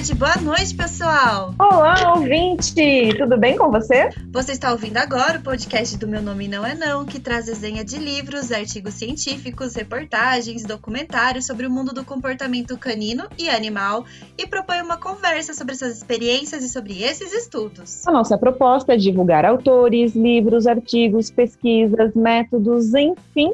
tarde, boa noite, pessoal! Olá, ouvinte! Tudo bem com você? Você está ouvindo agora o podcast do Meu Nome Não É Não, que traz desenha de livros, artigos científicos, reportagens, documentários sobre o mundo do comportamento canino e animal e propõe uma conversa sobre essas experiências e sobre esses estudos. A nossa proposta é divulgar autores, livros, artigos, pesquisas, métodos, enfim,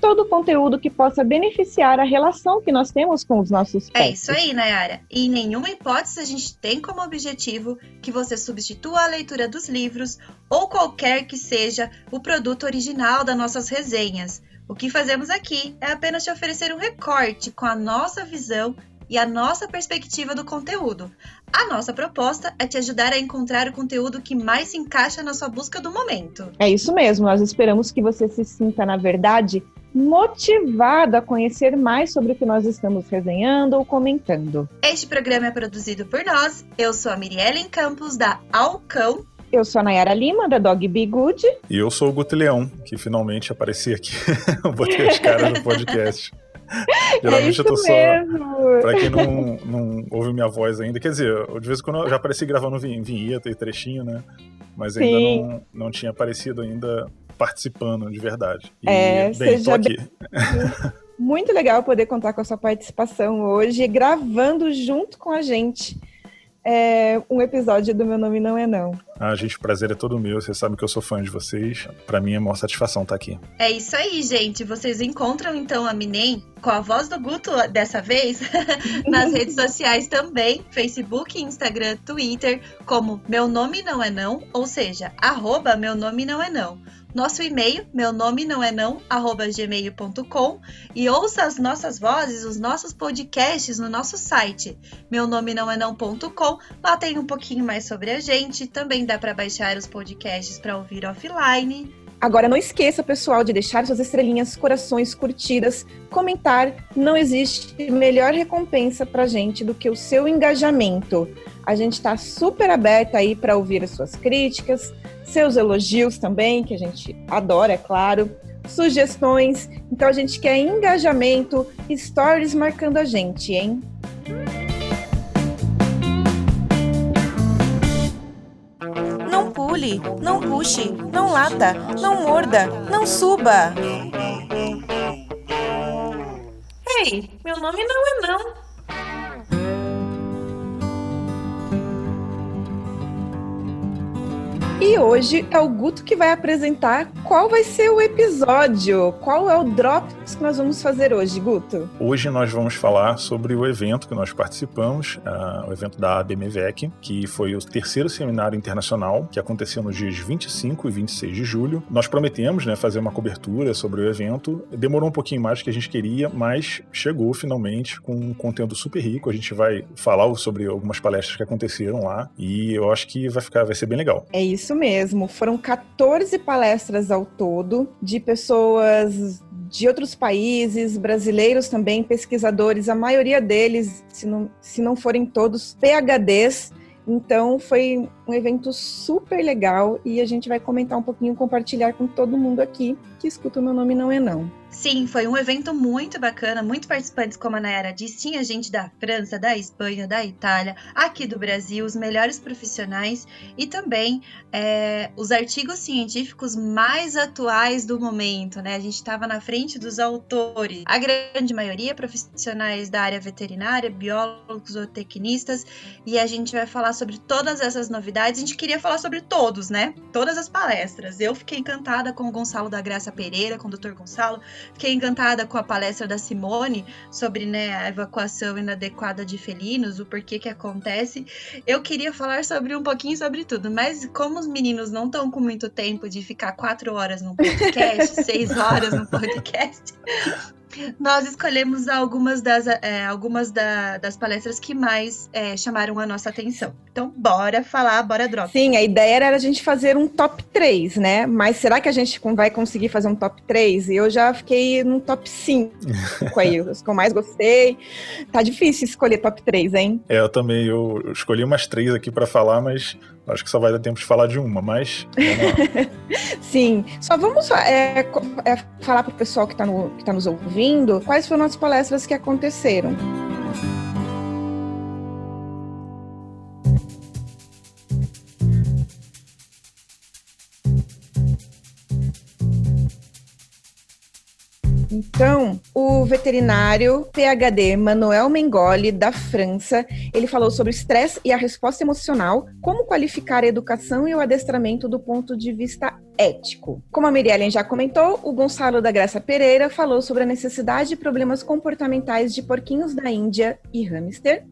todo o conteúdo que possa beneficiar a relação que nós temos com os nossos pets. É isso aí, Nayara. E em nenhuma hipótese a gente tem como objetivo que você substitua a leitura dos livros ou qualquer que seja o produto original das nossas resenhas. O que fazemos aqui é apenas te oferecer um recorte com a nossa visão e a nossa perspectiva do conteúdo. A nossa proposta é te ajudar a encontrar o conteúdo que mais se encaixa na sua busca do momento. É isso mesmo, nós esperamos que você se sinta, na verdade, motivado a conhecer mais sobre o que nós estamos resenhando ou comentando. Este programa é produzido por nós. Eu sou a Miriellen Campos, da Alcão. Eu sou a Nayara Lima, da Dog Be Good. E eu sou o Guto Leão, que finalmente apareci aqui. Botei as caras no podcast. Geralmente é eu tô só. Pra quem não, não ouve minha voz ainda, quer dizer, de vez em quando eu já apareci gravando vinheta e trechinho, né? Mas ainda não, não tinha aparecido ainda participando de verdade. E, é, bem, tô aqui. Bem... Muito legal poder contar com a sua participação hoje, gravando junto com a gente é, um episódio do Meu Nome Não É Não. Ah, gente, o prazer é todo meu. Vocês sabem que eu sou fã de vocês. Para mim é uma satisfação estar aqui. É isso aí, gente. Vocês encontram então a Minem com a voz do Guto dessa vez nas redes sociais também, Facebook, Instagram, Twitter, como Meu Nome Não É Não, ou seja, arroba Meu Nome Não É Não. Nosso e-mail, meu nome não é não, arroba gmail.com e ouça as nossas vozes, os nossos podcasts no nosso site, meu nome não é não.com. Lá tem um pouquinho mais sobre a gente, também dá para baixar os podcasts para ouvir offline. Agora não esqueça, pessoal, de deixar suas estrelinhas, corações, curtidas, comentar. Não existe melhor recompensa pra gente do que o seu engajamento. A gente está super aberta aí para ouvir as suas críticas, seus elogios também, que a gente adora, é claro, sugestões. Então a gente quer engajamento, stories marcando a gente, hein? Não pule, não puxe, não lata, não morda, não suba. Ei, meu nome não é não. E hoje é o Guto que vai apresentar qual vai ser o episódio, qual é o Drops que nós vamos fazer hoje, Guto. Hoje nós vamos falar sobre o evento que nós participamos, uh, o evento da ABMVEC, que foi o terceiro seminário internacional que aconteceu nos dias 25 e 26 de julho. Nós prometemos né, fazer uma cobertura sobre o evento, demorou um pouquinho mais do que a gente queria, mas chegou finalmente com um conteúdo super rico. A gente vai falar sobre algumas palestras que aconteceram lá e eu acho que vai ficar, vai ser bem legal. É isso isso mesmo. Foram 14 palestras ao todo de pessoas de outros países, brasileiros também, pesquisadores, a maioria deles, se não, se não forem todos, PHDs. Então foi um evento super legal e a gente vai comentar um pouquinho, compartilhar com todo mundo aqui que escuta o meu nome não é não. Sim, foi um evento muito bacana, muitos participantes, como a Nayara disse, tinha gente da França, da Espanha, da Itália, aqui do Brasil, os melhores profissionais e também é, os artigos científicos mais atuais do momento, né? A gente estava na frente dos autores, a grande maioria profissionais da área veterinária, biólogos ou tecnistas, e a gente vai falar sobre todas essas novidades. A gente queria falar sobre todos, né? Todas as palestras. Eu fiquei encantada com o Gonçalo da Graça Pereira, com o Dr. Gonçalo Fiquei encantada com a palestra da Simone sobre né, a evacuação inadequada de felinos, o porquê que acontece. Eu queria falar sobre um pouquinho sobre tudo, mas como os meninos não estão com muito tempo de ficar quatro horas no podcast, seis horas no podcast, nós escolhemos algumas das, é, algumas da, das palestras que mais é, chamaram a nossa atenção. Então, bora falar, bora drop. Sim, a ideia era a gente fazer um top 3, né? Mas será que a gente vai conseguir fazer um top 3? E eu já fiquei no top 5 aí, os que eu mais gostei. Tá difícil escolher top 3, hein? É, eu também. Eu escolhi umas três aqui para falar, mas Acho que só vai dar tempo de falar de uma, mas. Sim, só vamos é, é, falar para o pessoal que está no, tá nos ouvindo quais foram as palestras que aconteceram. Então, o veterinário PhD Manuel Mengoli, da França, ele falou sobre o estresse e a resposta emocional, como qualificar a educação e o adestramento do ponto de vista ético. Como a Miriellen já comentou, o Gonçalo da Graça Pereira falou sobre a necessidade de problemas comportamentais de porquinhos da Índia e hamster.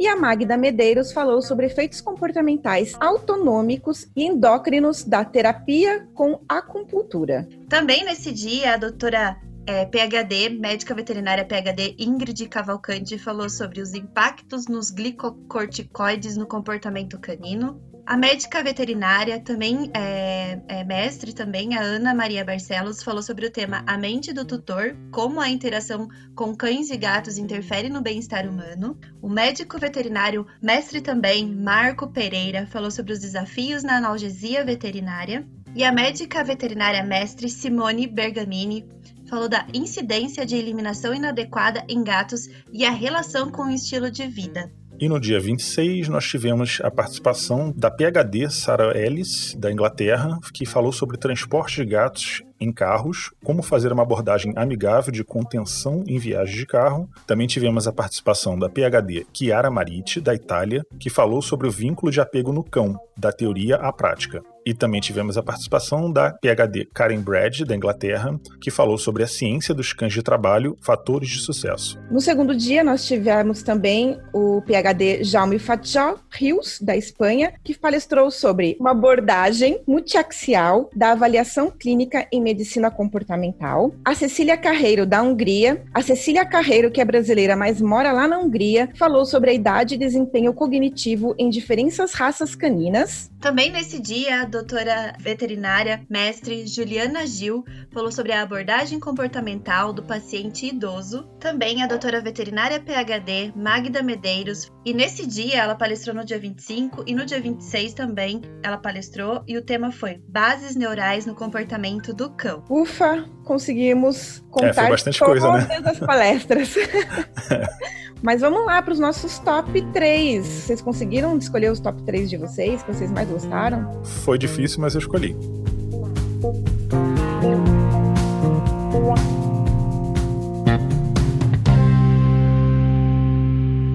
E a Magda Medeiros falou sobre efeitos comportamentais autonômicos e endócrinos da terapia com acupuntura. Também nesse dia, a doutora é, PhD, médica veterinária PhD Ingrid Cavalcante falou sobre os impactos nos glicocorticoides no comportamento canino. A médica veterinária, também é, é, mestre também, a Ana Maria Barcelos, falou sobre o tema A mente do tutor, como a interação com cães e gatos interfere no bem-estar humano. O médico veterinário, mestre também, Marco Pereira, falou sobre os desafios na analgesia veterinária. E a médica veterinária mestre Simone Bergamini falou da incidência de eliminação inadequada em gatos e a relação com o estilo de vida. E no dia 26, nós tivemos a participação da PhD Sarah Ellis, da Inglaterra, que falou sobre transporte de gatos em carros, como fazer uma abordagem amigável de contenção em viagens de carro. Também tivemos a participação da PhD Chiara Mariti, da Itália, que falou sobre o vínculo de apego no cão, da teoria à prática. E também tivemos a participação da PhD Karen Brad, da Inglaterra, que falou sobre a ciência dos cães de trabalho, fatores de sucesso. No segundo dia, nós tivemos também o PhD Jaume Fatjal Rios, da Espanha, que palestrou sobre uma abordagem multiaxial da avaliação clínica em medicina comportamental. A Cecília Carreiro, da Hungria. A Cecília Carreiro, que é brasileira, mas mora lá na Hungria, falou sobre a idade e desempenho cognitivo em diferentes raças caninas. Também nesse dia, doutora veterinária, mestre Juliana Gil, falou sobre a abordagem comportamental do paciente idoso. Também a doutora veterinária PhD, Magda Medeiros. E nesse dia, ela palestrou no dia 25 e no dia 26 também ela palestrou e o tema foi Bases Neurais no Comportamento do Cão. Ufa, conseguimos contar é, bastante todas coisa, né? as palestras. Mas vamos lá para os nossos top 3. Vocês conseguiram escolher os top 3 de vocês, que vocês mais gostaram? Foi difícil, mas eu escolhi.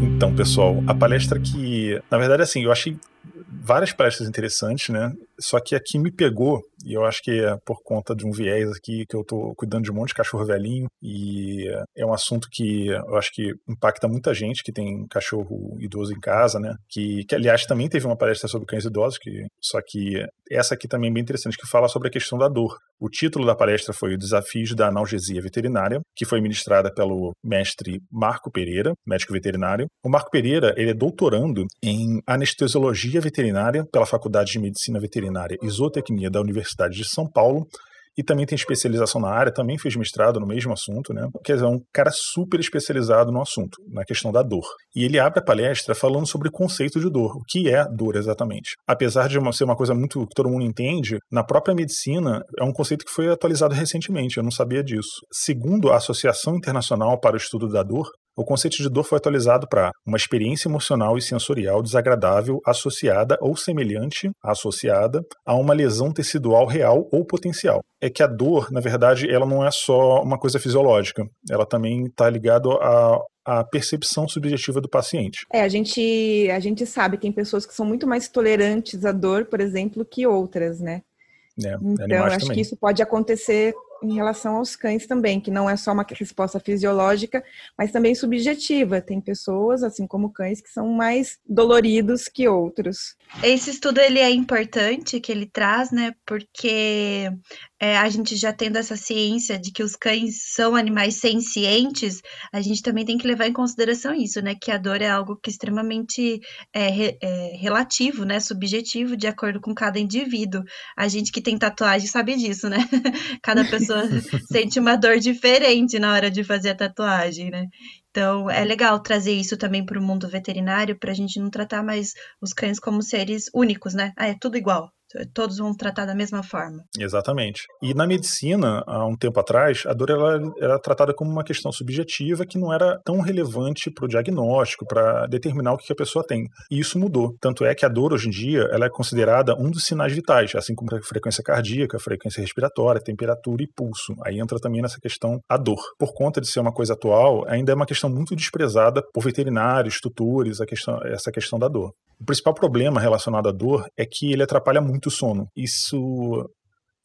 Então, pessoal, a palestra que, na verdade, assim, eu achei várias palestras interessantes, né? Só que aqui me pegou, e eu acho que é por conta de um viés aqui, que eu tô cuidando de um monte de cachorro velhinho, e é um assunto que eu acho que impacta muita gente que tem cachorro idoso em casa, né? Que, que aliás, também teve uma palestra sobre cães idosos, que, só que essa aqui também é bem interessante, que fala sobre a questão da dor. O título da palestra foi o Desafios da Analgesia Veterinária, que foi ministrada pelo mestre Marco Pereira, médico veterinário. O Marco Pereira, ele é doutorando em anestesiologia veterinária pela Faculdade de Medicina Veterinária veterinária e zootecnia da Universidade de São Paulo e também tem especialização na área, também fez mestrado no mesmo assunto, né? Quer dizer, é um cara super especializado no assunto, na questão da dor. E ele abre a palestra falando sobre o conceito de dor, o que é dor exatamente. Apesar de ser uma coisa muito que todo mundo entende, na própria medicina é um conceito que foi atualizado recentemente, eu não sabia disso. Segundo a Associação Internacional para o Estudo da Dor, o conceito de dor foi atualizado para uma experiência emocional e sensorial desagradável associada ou semelhante associada a uma lesão tecidual real ou potencial. É que a dor, na verdade, ela não é só uma coisa fisiológica, ela também está ligada a, a percepção subjetiva do paciente. É, a gente, a gente sabe, tem pessoas que são muito mais tolerantes à dor, por exemplo, que outras, né? É, então, acho também. que isso pode acontecer em relação aos cães também, que não é só uma resposta fisiológica, mas também subjetiva. Tem pessoas, assim como cães, que são mais doloridos que outros. Esse estudo ele é importante que ele traz, né? Porque é, a gente já tendo essa ciência de que os cães são animais sencientes, a gente também tem que levar em consideração isso, né? Que a dor é algo que é extremamente é, é, relativo, né? Subjetivo, de acordo com cada indivíduo. A gente que tem tatuagem sabe disso, né? cada pessoa sente uma dor diferente na hora de fazer a tatuagem, né? Então, é legal trazer isso também para o mundo veterinário, para a gente não tratar mais os cães como seres únicos, né? Ah, é tudo igual. Todos vão tratar da mesma forma. Exatamente. E na medicina, há um tempo atrás, a dor ela era tratada como uma questão subjetiva que não era tão relevante para o diagnóstico, para determinar o que a pessoa tem. E isso mudou. Tanto é que a dor hoje em dia ela é considerada um dos sinais vitais, assim como a frequência cardíaca, frequência respiratória, temperatura e pulso. Aí entra também nessa questão a dor. Por conta de ser uma coisa atual, ainda é uma questão muito desprezada por veterinários, tutores, a questão, essa questão da dor. O principal problema relacionado à dor é que ele atrapalha muito o sono. Isso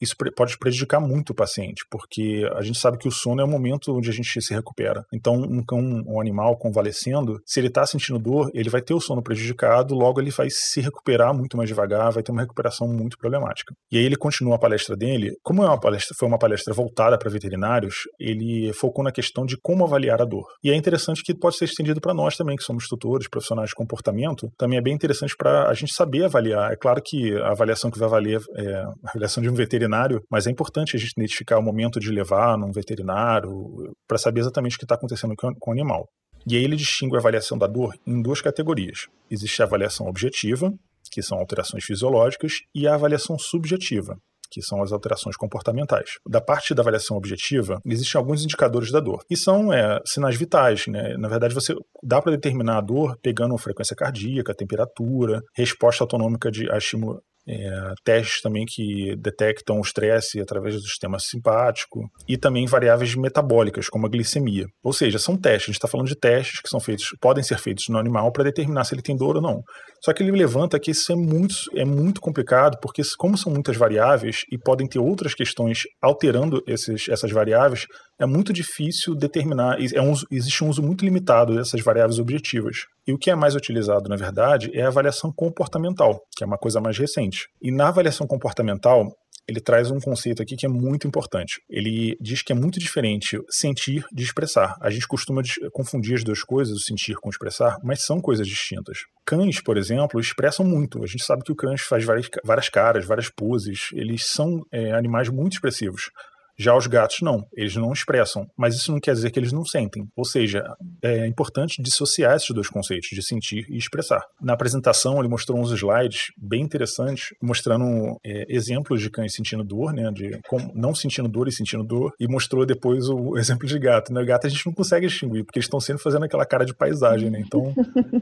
isso pode prejudicar muito o paciente, porque a gente sabe que o sono é o momento onde a gente se recupera. Então, um cão, um animal convalescendo, se ele está sentindo dor, ele vai ter o sono prejudicado, logo ele vai se recuperar muito mais devagar, vai ter uma recuperação muito problemática. E aí ele continua a palestra dele, como é uma palestra, foi uma palestra voltada para veterinários, ele focou na questão de como avaliar a dor. E é interessante que pode ser estendido para nós também, que somos tutores, profissionais de comportamento, também é bem interessante para a gente saber avaliar. É claro que a avaliação que vai valer é a avaliação de um veterinário veterinário, mas é importante a gente identificar o momento de levar num veterinário para saber exatamente o que está acontecendo com, o animal. E aí ele distingue a avaliação da dor em duas categorias. Existe a avaliação objetiva, que são alterações fisiológicas, e a avaliação subjetiva, que são as alterações comportamentais. Da parte da avaliação objetiva, existem alguns indicadores da dor, e são é, sinais vitais. Né? Na verdade, você dá para determinar a dor pegando frequência cardíaca, temperatura, resposta autonômica de, a estímulo é, testes também que detectam o estresse através do sistema simpático e também variáveis metabólicas, como a glicemia. Ou seja, são testes, a gente está falando de testes que são feitos, podem ser feitos no animal para determinar se ele tem dor ou não. Só que ele levanta que isso é muito, é muito complicado, porque como são muitas variáveis e podem ter outras questões alterando esses, essas variáveis, é muito difícil determinar, é um, existe um uso muito limitado dessas variáveis objetivas. E o que é mais utilizado, na verdade, é a avaliação comportamental, que é uma coisa mais recente. E na avaliação comportamental, ele traz um conceito aqui que é muito importante. Ele diz que é muito diferente sentir de expressar. A gente costuma confundir as duas coisas, o sentir com o expressar, mas são coisas distintas. Cães, por exemplo, expressam muito. A gente sabe que o cães faz várias, várias caras, várias poses. Eles são é, animais muito expressivos. Já os gatos não, eles não expressam, mas isso não quer dizer que eles não sentem. Ou seja, é importante dissociar esses dois conceitos, de sentir e expressar. Na apresentação, ele mostrou uns slides bem interessantes, mostrando é, exemplos de cães sentindo dor, né, de não sentindo dor e sentindo dor, e mostrou depois o exemplo de gato. Né? Gato a gente não consegue distinguir, porque eles estão sempre fazendo aquela cara de paisagem, né? Então,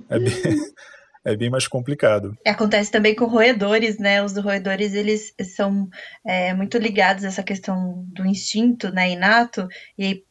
é bem é bem mais complicado. Acontece também com roedores, né? Os roedores, eles são é, muito ligados a essa questão do instinto, né, inato, e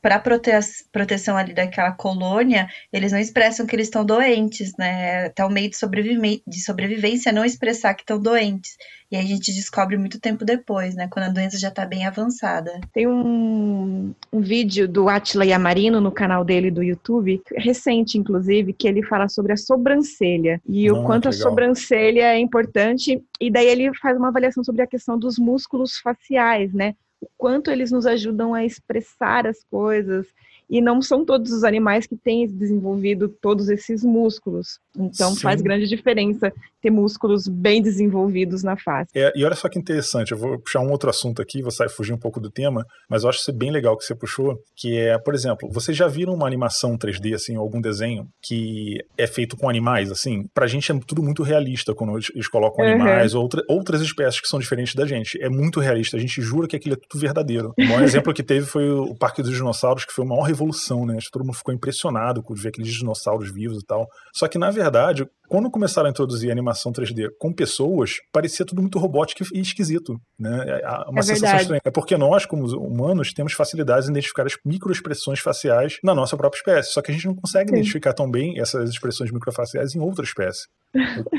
para prote proteção ali daquela colônia, eles não expressam que eles estão doentes, né? Até o meio de, de sobrevivência não expressar que estão doentes. E aí a gente descobre muito tempo depois, né? Quando a doença já está bem avançada. Tem um, um vídeo do Atila Yamarino no canal dele do YouTube, recente, inclusive, que ele fala sobre a sobrancelha e o quanto a sobrancelha é importante. E daí ele faz uma avaliação sobre a questão dos músculos faciais, né? O quanto eles nos ajudam a expressar as coisas. E não são todos os animais que têm desenvolvido todos esses músculos. Então Sim. faz grande diferença ter músculos bem desenvolvidos na face. É, e olha só que interessante, eu vou puxar um outro assunto aqui, vou sair fugir um pouco do tema, mas eu acho isso bem legal que você puxou, que é, por exemplo, vocês já viram uma animação 3D, assim, algum desenho que é feito com animais, assim? Pra gente é tudo muito realista quando eles colocam uhum. animais ou outra, outras espécies que são diferentes da gente. É muito realista, a gente jura que aquilo é tudo verdadeiro. O maior exemplo que teve foi o Parque dos Dinossauros, que foi a maior revolução, né? Todo mundo ficou impressionado com ver aqueles dinossauros vivos e tal. Só que, na verdade, quando começaram a introduzir animação 3D com pessoas, parecia tudo muito robótico e esquisito, né? É, uma é sensação verdade. estranha. É porque nós, como humanos, temos facilidade em identificar as microexpressões faciais na nossa própria espécie. Só que a gente não consegue Sim. identificar tão bem essas expressões microfaciais em outra espécie.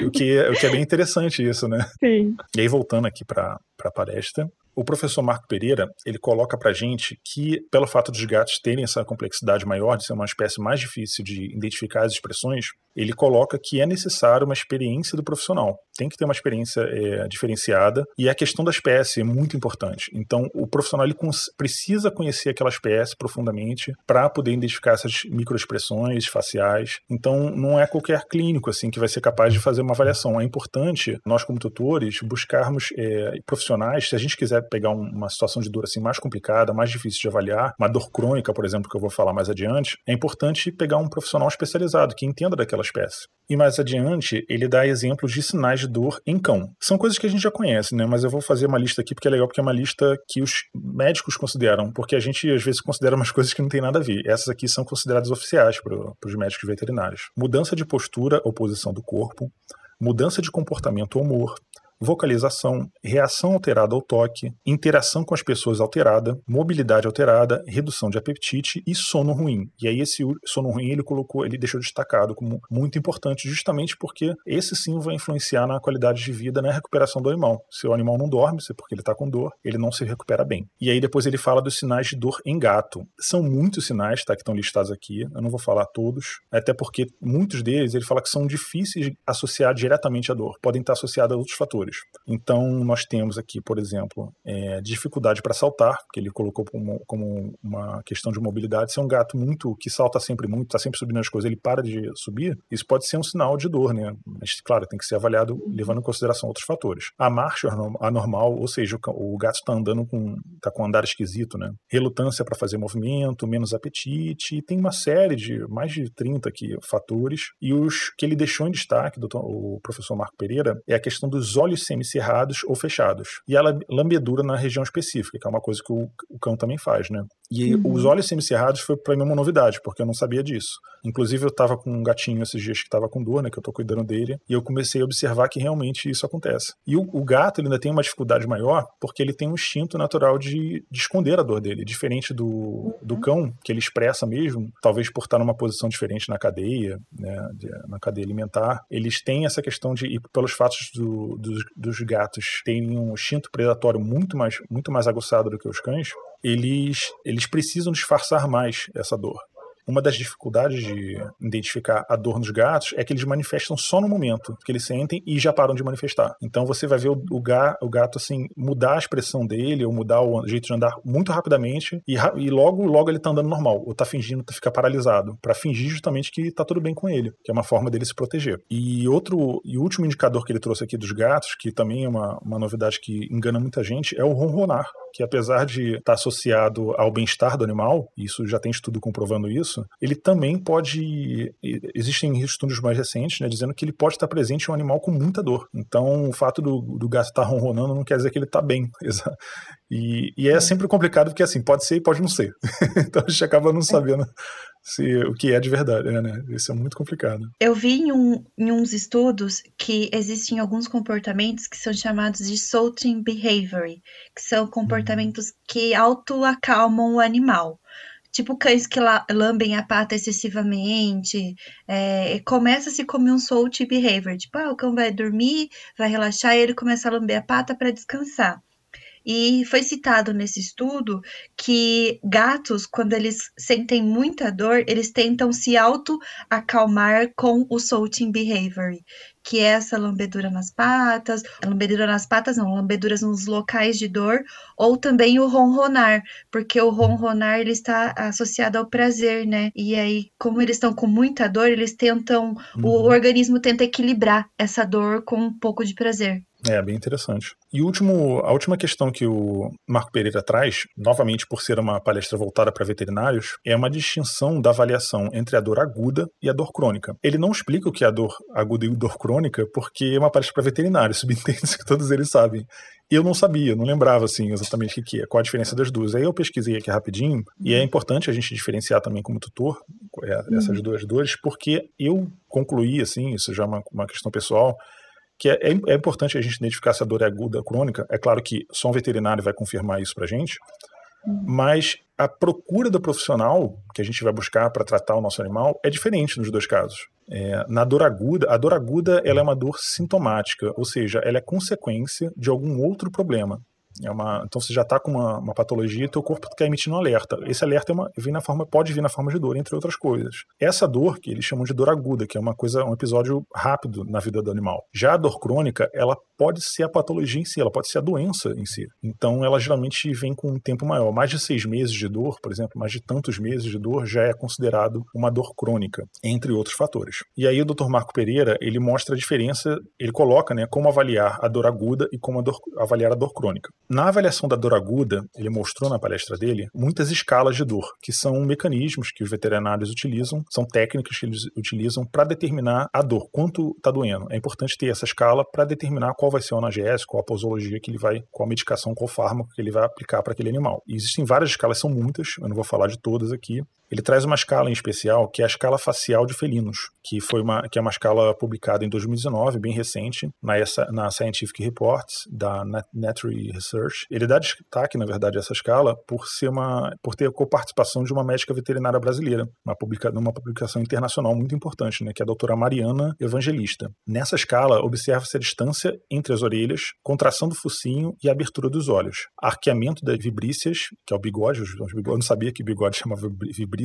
o, que é, o que é bem interessante isso, né? Sim. E aí, voltando aqui para a palestra, o professor Marco Pereira, ele coloca para gente que, pelo fato dos gatos terem essa complexidade maior, de ser uma espécie mais difícil de identificar as expressões, ele coloca que é necessário uma experiência do profissional. Tem que ter uma experiência é, diferenciada e a questão da espécie é muito importante. Então, o profissional ele precisa conhecer aquela espécie profundamente para poder identificar essas microexpressões faciais. Então, não é qualquer clínico assim que vai ser capaz de fazer uma avaliação. É importante nós como tutores buscarmos é, profissionais, se a gente quiser pegar um, uma situação de dor assim mais complicada, mais difícil de avaliar, uma dor crônica, por exemplo, que eu vou falar mais adiante, é importante pegar um profissional especializado que entenda daquela espécie. E mais adiante, ele dá exemplos de sinais de dor em cão. São coisas que a gente já conhece, né? Mas eu vou fazer uma lista aqui porque é legal, porque é uma lista que os médicos consideram, porque a gente às vezes considera umas coisas que não tem nada a ver. Essas aqui são consideradas oficiais para os médicos veterinários. Mudança de postura ou posição do corpo, mudança de comportamento ou humor, vocalização, reação alterada ao toque, interação com as pessoas alterada, mobilidade alterada, redução de apetite e sono ruim. E aí esse sono ruim ele colocou, ele deixou destacado como muito importante, justamente porque esse sim vai influenciar na qualidade de vida, na recuperação do animal. Se o animal não dorme, se é porque ele está com dor, ele não se recupera bem. E aí depois ele fala dos sinais de dor em gato. São muitos sinais, tá, que estão listados aqui. Eu não vou falar todos, até porque muitos deles ele fala que são difíceis de associar diretamente à dor, podem estar associados a outros fatores. Então, nós temos aqui, por exemplo, é, dificuldade para saltar, que ele colocou como, como, uma questão de mobilidade. Se é um gato muito que salta sempre muito, está sempre subindo as coisas, ele para de subir, isso pode ser um sinal de dor, né? Mas, claro, tem que ser avaliado levando em consideração outros fatores. A marcha anormal, ou seja, o, gato está andando com, tá com um andar esquisito, né? Relutância para fazer movimento, menos apetite, e tem uma série de mais de 30 aqui fatores. E os que ele deixou em destaque, doutor, o professor Marco Pereira, é a questão dos olhos semicerrados ou fechados. E a lambedura na região específica, que é uma coisa que o, o cão também faz, né? E uhum. os olhos semicerrados foi para mim uma novidade, porque eu não sabia disso. Inclusive, eu estava com um gatinho esses dias que estava com dor, né? Que eu estou cuidando dele. E eu comecei a observar que realmente isso acontece. E o, o, gato, ainda tem uma dificuldade maior, porque ele tem um instinto natural de, de esconder a dor dele. Diferente do, uhum. do cão, que ele expressa mesmo, talvez por estar numa posição diferente na cadeia, né? De, na cadeia alimentar. Eles têm essa questão de, e pelos fatos do, dos, dos gatos terem um instinto predatório muito mais, muito mais aguçado do que os cães, eles, eles precisam disfarçar mais essa dor. Uma das dificuldades de identificar a dor nos gatos é que eles manifestam só no momento que eles sentem e já param de manifestar. Então você vai ver o, o, ga, o gato assim mudar a expressão dele ou mudar o jeito de andar muito rapidamente e, e logo logo ele tá andando normal ou tá fingindo ficar paralisado para fingir justamente que tá tudo bem com ele, que é uma forma dele se proteger. E outro e último indicador que ele trouxe aqui dos gatos, que também é uma, uma novidade que engana muita gente, é o ronronar que apesar de estar tá associado ao bem-estar do animal, isso já tem estudo comprovando isso, ele também pode. Existem estudos mais recentes, né, dizendo que ele pode estar presente em um animal com muita dor. Então, o fato do, do gato estar ronronando não quer dizer que ele está bem. E, e, é sempre complicado porque assim, pode ser e pode não ser. então a gente acaba não é. sabendo se, o que é de verdade, né? Isso é muito complicado. Eu vi em, um, em uns estudos que existem alguns comportamentos que são chamados de soothing behavior, que são comportamentos uhum. que autoacalmam o animal tipo cães que lambem a pata excessivamente, é, começa-se como um salt behavior, tipo, ah, o cão vai dormir, vai relaxar e ele começa a lamber a pata para descansar. E foi citado nesse estudo que gatos, quando eles sentem muita dor, eles tentam se auto-acalmar com o salting behavior, que é essa lambedura nas patas, lambedura nas patas não, lambeduras nos locais de dor, ou também o ronronar, porque o ronronar ele está associado ao prazer, né? E aí, como eles estão com muita dor, eles tentam, uhum. o organismo tenta equilibrar essa dor com um pouco de prazer. É, bem interessante. E último, a última questão que o Marco Pereira traz, novamente por ser uma palestra voltada para veterinários, é uma distinção da avaliação entre a dor aguda e a dor crônica. Ele não explica o que é a dor aguda e dor crônica, porque é uma palestra para veterinários, subentende que todos eles sabem. E eu não sabia, não lembrava assim exatamente o que, é, qual a diferença das duas. Aí eu pesquisei aqui rapidinho, e é importante a gente diferenciar também como tutor é, essas uhum. duas dores, porque eu concluí, assim, isso já é uma, uma questão pessoal, que é, é, é, importante a gente identificar se a dor é aguda ou crônica. É claro que só um veterinário vai confirmar isso para a gente, uhum. mas a procura do profissional que a gente vai buscar para tratar o nosso animal é diferente nos dois casos. É, na dor aguda, a dor aguda ela é uma dor sintomática, ou seja, ela é consequência de algum outro problema. É uma, então você já está com uma, uma patologia e teu corpo está emitindo um alerta. Esse alerta é uma, vem na forma, pode vir na forma de dor, entre outras coisas. Essa dor, que eles chamam de dor aguda, que é uma coisa, um episódio rápido na vida do animal. Já a dor crônica, ela pode ser a patologia em si, ela pode ser a doença em si. Então, ela geralmente vem com um tempo maior. Mais de seis meses de dor, por exemplo, mais de tantos meses de dor já é considerado uma dor crônica, entre outros fatores. E aí o Dr. Marco Pereira, ele mostra a diferença, ele coloca, né, como avaliar a dor aguda e como a dor, avaliar a dor crônica. Na avaliação da dor aguda, ele mostrou na palestra dele muitas escalas de dor, que são mecanismos que os veterinários utilizam, são técnicas que eles utilizam para determinar a dor, quanto está doendo. É importante ter essa escala para determinar qual vai ser o analgésico, qual a posologia que ele vai, qual a medicação, qual fármaco que ele vai aplicar para aquele animal. E existem várias escalas, são muitas, eu não vou falar de todas aqui, ele traz uma escala em especial, que é a escala facial de felinos, que foi uma, que é uma escala publicada em 2019, bem recente, na, essa, na Scientific Reports, da Natural Research. Ele dá destaque, na verdade, a essa escala por ser uma, por ter a coparticipação de uma médica veterinária brasileira, uma publica, numa publicação internacional muito importante, né, que é a doutora Mariana Evangelista. Nessa escala, observa-se a distância entre as orelhas, contração do focinho e abertura dos olhos, arqueamento das vibrícias, que é o bigode, eu não sabia que bigode chamava vibrícia,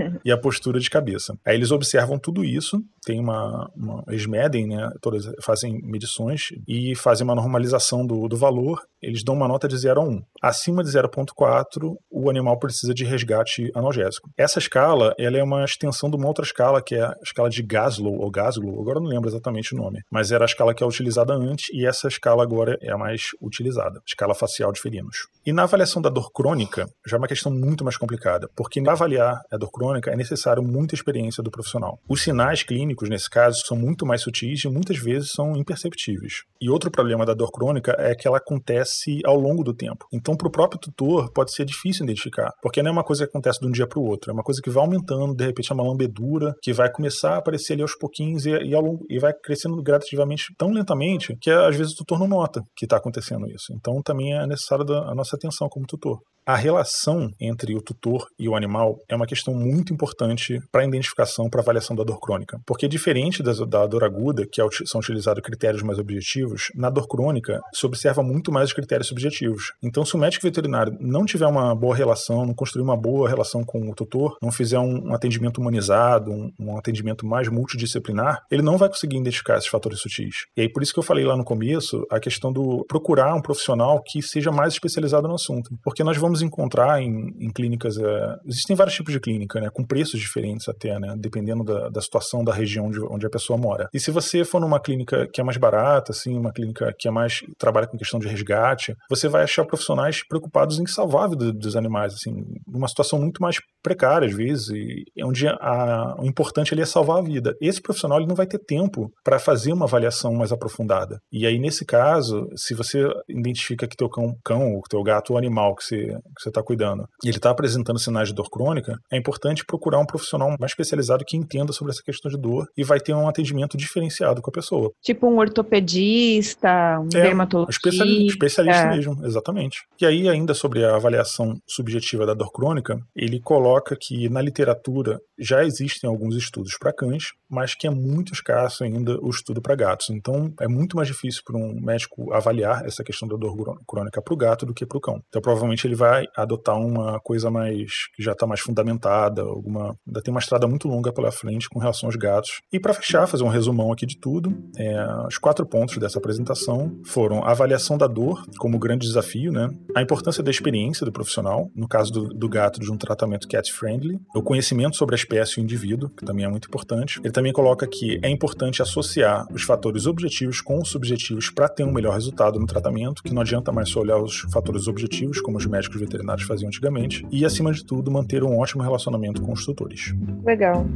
e a postura de cabeça. Aí eles observam tudo isso, tem uma, uma eles medem, né, todas fazem medições e fazem uma normalização do, do valor, eles dão uma nota de 0 a 1. Acima de 0.4, o animal precisa de resgate analgésico. Essa escala, ela é uma extensão de uma outra escala, que é a escala de Gaslow, ou Gaslow, agora não lembro exatamente o nome, mas era a escala que é utilizada antes e essa escala agora é a mais utilizada, escala facial de felinos. E na avaliação da dor crônica, já é uma questão muito mais complicada, porque para avaliar a dor crônica é necessário muita experiência do profissional. Os sinais clínicos, nesse caso, são muito mais sutis e muitas vezes são imperceptíveis. E outro problema da dor crônica é que ela acontece ao longo do tempo. Então, para o próprio tutor, pode ser difícil identificar, porque não é uma coisa que acontece de um dia para o outro, é uma coisa que vai aumentando, de repente é uma lambedura que vai começar a aparecer ali aos pouquinhos e, e, ao longo, e vai crescendo gradativamente tão lentamente que às vezes o tutor não nota que está acontecendo isso. Então, também é necessário a nossa atenção como tutor. A relação entre o tutor e o animal é uma questão muito importante para a identificação, para a avaliação da dor crônica. Porque, diferente da, da dor aguda, que é, são utilizados critérios mais objetivos, na dor crônica se observa muito mais os critérios subjetivos. Então, se o médico veterinário não tiver uma boa relação, não construir uma boa relação com o tutor, não fizer um, um atendimento humanizado, um, um, atendimento mais multidisciplinar, ele não vai conseguir identificar esses fatores sutis. E aí, por isso que eu falei lá no começo, a questão do procurar um profissional que seja mais especializado no assunto. Porque nós vamos encontrar em, em clínicas. É, existem vários tipos de clínica, né? Com preços diferentes até, né? Dependendo da, da situação da região de, onde a pessoa mora. E se você for numa clínica que é mais barata, assim, uma clínica que é mais. trabalha com questão de resgate, você vai achar profissionais preocupados em salvar a vida dos animais, assim, numa situação muito mais precária, às vezes, e onde a, o importante ali é salvar a vida. Esse profissional ele não vai ter tempo para fazer uma avaliação mais aprofundada. E aí, nesse caso, se você identifica que teu cão, cão ou teu gato ou animal que você que você está cuidando e ele está apresentando sinais de dor crônica, é importante procurar um profissional mais especializado que entenda sobre essa questão de dor e vai ter um atendimento diferenciado com a pessoa. Tipo um ortopedista, um é, dermatologista. Especialista, especialista é. mesmo, exatamente. E aí, ainda sobre a avaliação subjetiva da dor crônica, ele coloca que na literatura já existem alguns estudos para cães, mas que é muito escasso ainda o estudo para gatos. Então, é muito mais difícil para um médico avaliar essa questão da dor crônica para o gato do que para o cão. Então, provavelmente ele vai adotar uma coisa mais que já está mais fundamentada, alguma ainda tem uma estrada muito longa pela frente com relação aos gatos. E para fechar, fazer um resumão aqui de tudo, é, os quatro pontos dessa apresentação foram a avaliação da dor como grande desafio, né? A importância da experiência do profissional, no caso do, do gato de um tratamento cat friendly, o conhecimento sobre a espécie e o indivíduo, que também é muito importante. Ele também coloca que é importante associar os fatores objetivos com os subjetivos para ter um melhor resultado no tratamento, que não adianta mais só olhar os fatores objetivos, como os médicos veterinários faziam antigamente, e acima de tudo manter um ótimo relacionamento com os tutores. Legal.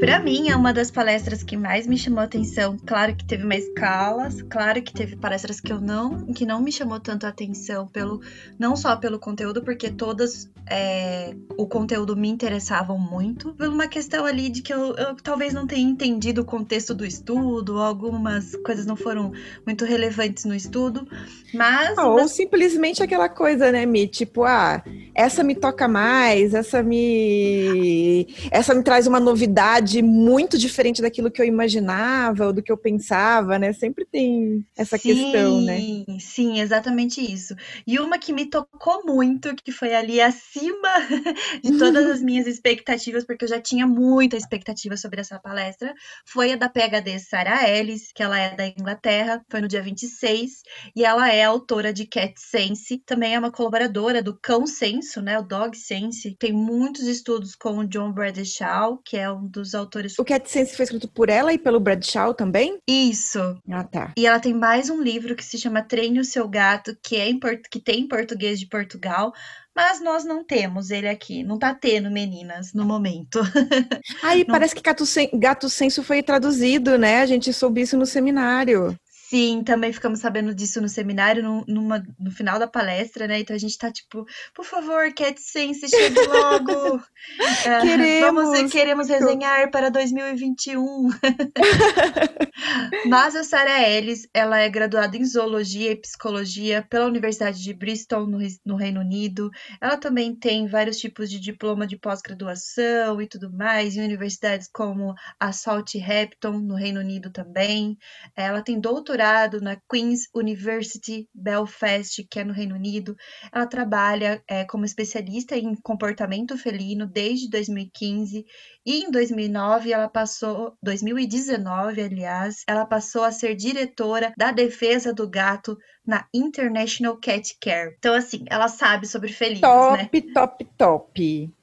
Para mim, é uma das palestras que mais me chamou atenção. Claro que teve mais escalas, claro que teve palestras que eu não, que não me chamou tanto atenção pelo, não só pelo conteúdo, porque todas é, o conteúdo me interessavam muito, por uma questão ali de que eu, eu talvez não tenha entendido o contexto do estudo, algumas coisas não foram muito relevantes no estudo, mas ah, ou simplesmente aquela coisa, né, Mi, tipo, ah, essa me toca mais, essa me, essa me traz uma novidade realidade muito diferente daquilo que eu imaginava ou do que eu pensava, né? Sempre tem essa sim, questão, né? Sim, exatamente isso. E uma que me tocou muito, que foi ali acima de todas as minhas expectativas, porque eu já tinha muita expectativa sobre essa palestra, foi a da PhD Sarah Ellis, que ela é da Inglaterra, foi no dia 26, e ela é autora de Cat Sense, também é uma colaboradora do Cão Senso, né, o Dog Sense. Tem muitos estudos com o John Bradshaw, que é um dos autores. O Cat Sense foi escrito por ela e pelo Bradshaw também? Isso. Ah, tá. E ela tem mais um livro que se chama Treine o Seu Gato, que, é em, que tem em português de Portugal, mas nós não temos ele aqui. Não tá tendo, meninas, no momento. Aí não... parece que Gato, Sen Gato Senso foi traduzido, né? A gente soube isso no seminário. Sim, também ficamos sabendo disso no seminário, no, numa, no final da palestra, né? Então a gente tá tipo, por favor, Cat Sense, chegue logo! queremos! Vamos, queremos resenhar para 2021. Mas a Sarah Ellis, ela é graduada em Zoologia e Psicologia pela Universidade de Bristol, no, no Reino Unido. Ela também tem vários tipos de diploma de pós-graduação e tudo mais, em universidades como a Southampton, no Reino Unido também. Ela tem doutorado doutorado na Queen's University Belfast, que é no Reino Unido. Ela trabalha é, como especialista em comportamento felino desde 2015 e em 2009 ela passou, 2019 aliás, ela passou a ser diretora da defesa do gato na International Cat Care. Então assim, ela sabe sobre felinos, top, né? Top, top, top.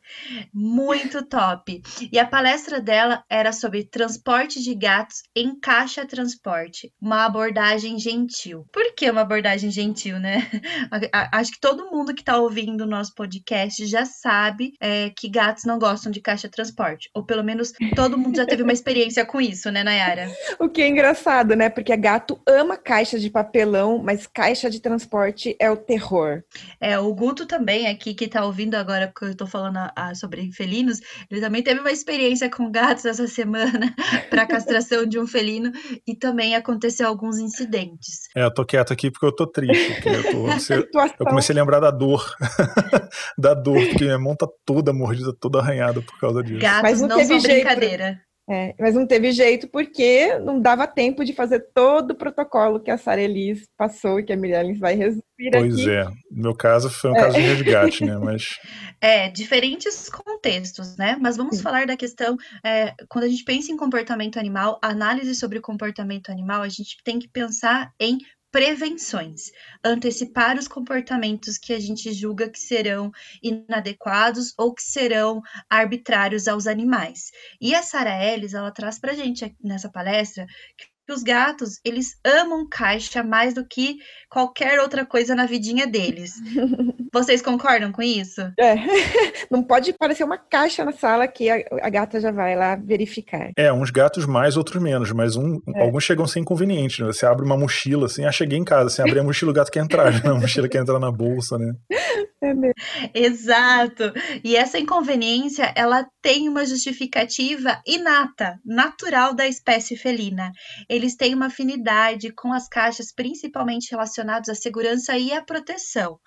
Muito top. E a palestra dela era sobre transporte de gatos em caixa transporte, uma abordagem gentil. Por que uma abordagem gentil, né? Acho que todo mundo que está ouvindo o nosso podcast já sabe é, que gatos não gostam de caixa transporte. Ou pelo menos todo mundo já teve uma experiência com isso, né, Nayara? O que é engraçado, né? Porque gato ama caixa de papelão, mas caixa de transporte é o terror. É, o Guto também aqui, que está ouvindo agora que eu estou falando a, sobre felinos, ele também teve uma experiência com gatos essa semana para castração de um felino e também aconteceu alguns incidentes. É, eu tô quieto aqui porque eu tô triste. Eu, tô, eu, comecei a lembrar da dor. da dor, porque minha mão tá toda mordida, toda arranhada por causa disso. Gatos Mas não, não são brincadeira. É, mas não teve jeito porque não dava tempo de fazer todo o protocolo que a Sara Elis passou e que a Miriam vai resumir pois aqui. Pois é, no meu caso foi um é. caso de resgate, né? Mas... É, diferentes contextos, né? Mas vamos Sim. falar da questão, é, quando a gente pensa em comportamento animal, análise sobre comportamento animal, a gente tem que pensar em prevenções, antecipar os comportamentos que a gente julga que serão inadequados ou que serão arbitrários aos animais. E a Sara Ellis, ela traz para gente nessa palestra que os gatos, eles amam caixa mais do que qualquer outra coisa na vidinha deles. Vocês concordam com isso? É. Não pode parecer uma caixa na sala que a, a gata já vai lá verificar. É, uns gatos mais, outros menos, mas um, é. alguns chegam sem inconveniente, né? Você abre uma mochila assim, ah, cheguei em casa, você abre a mochila, o gato quer entrar, né? a mochila quer entrar na bolsa, né? É. Exato. E essa inconveniência, ela tem uma justificativa inata, natural da espécie felina eles têm uma afinidade com as caixas, principalmente relacionados à segurança e à proteção.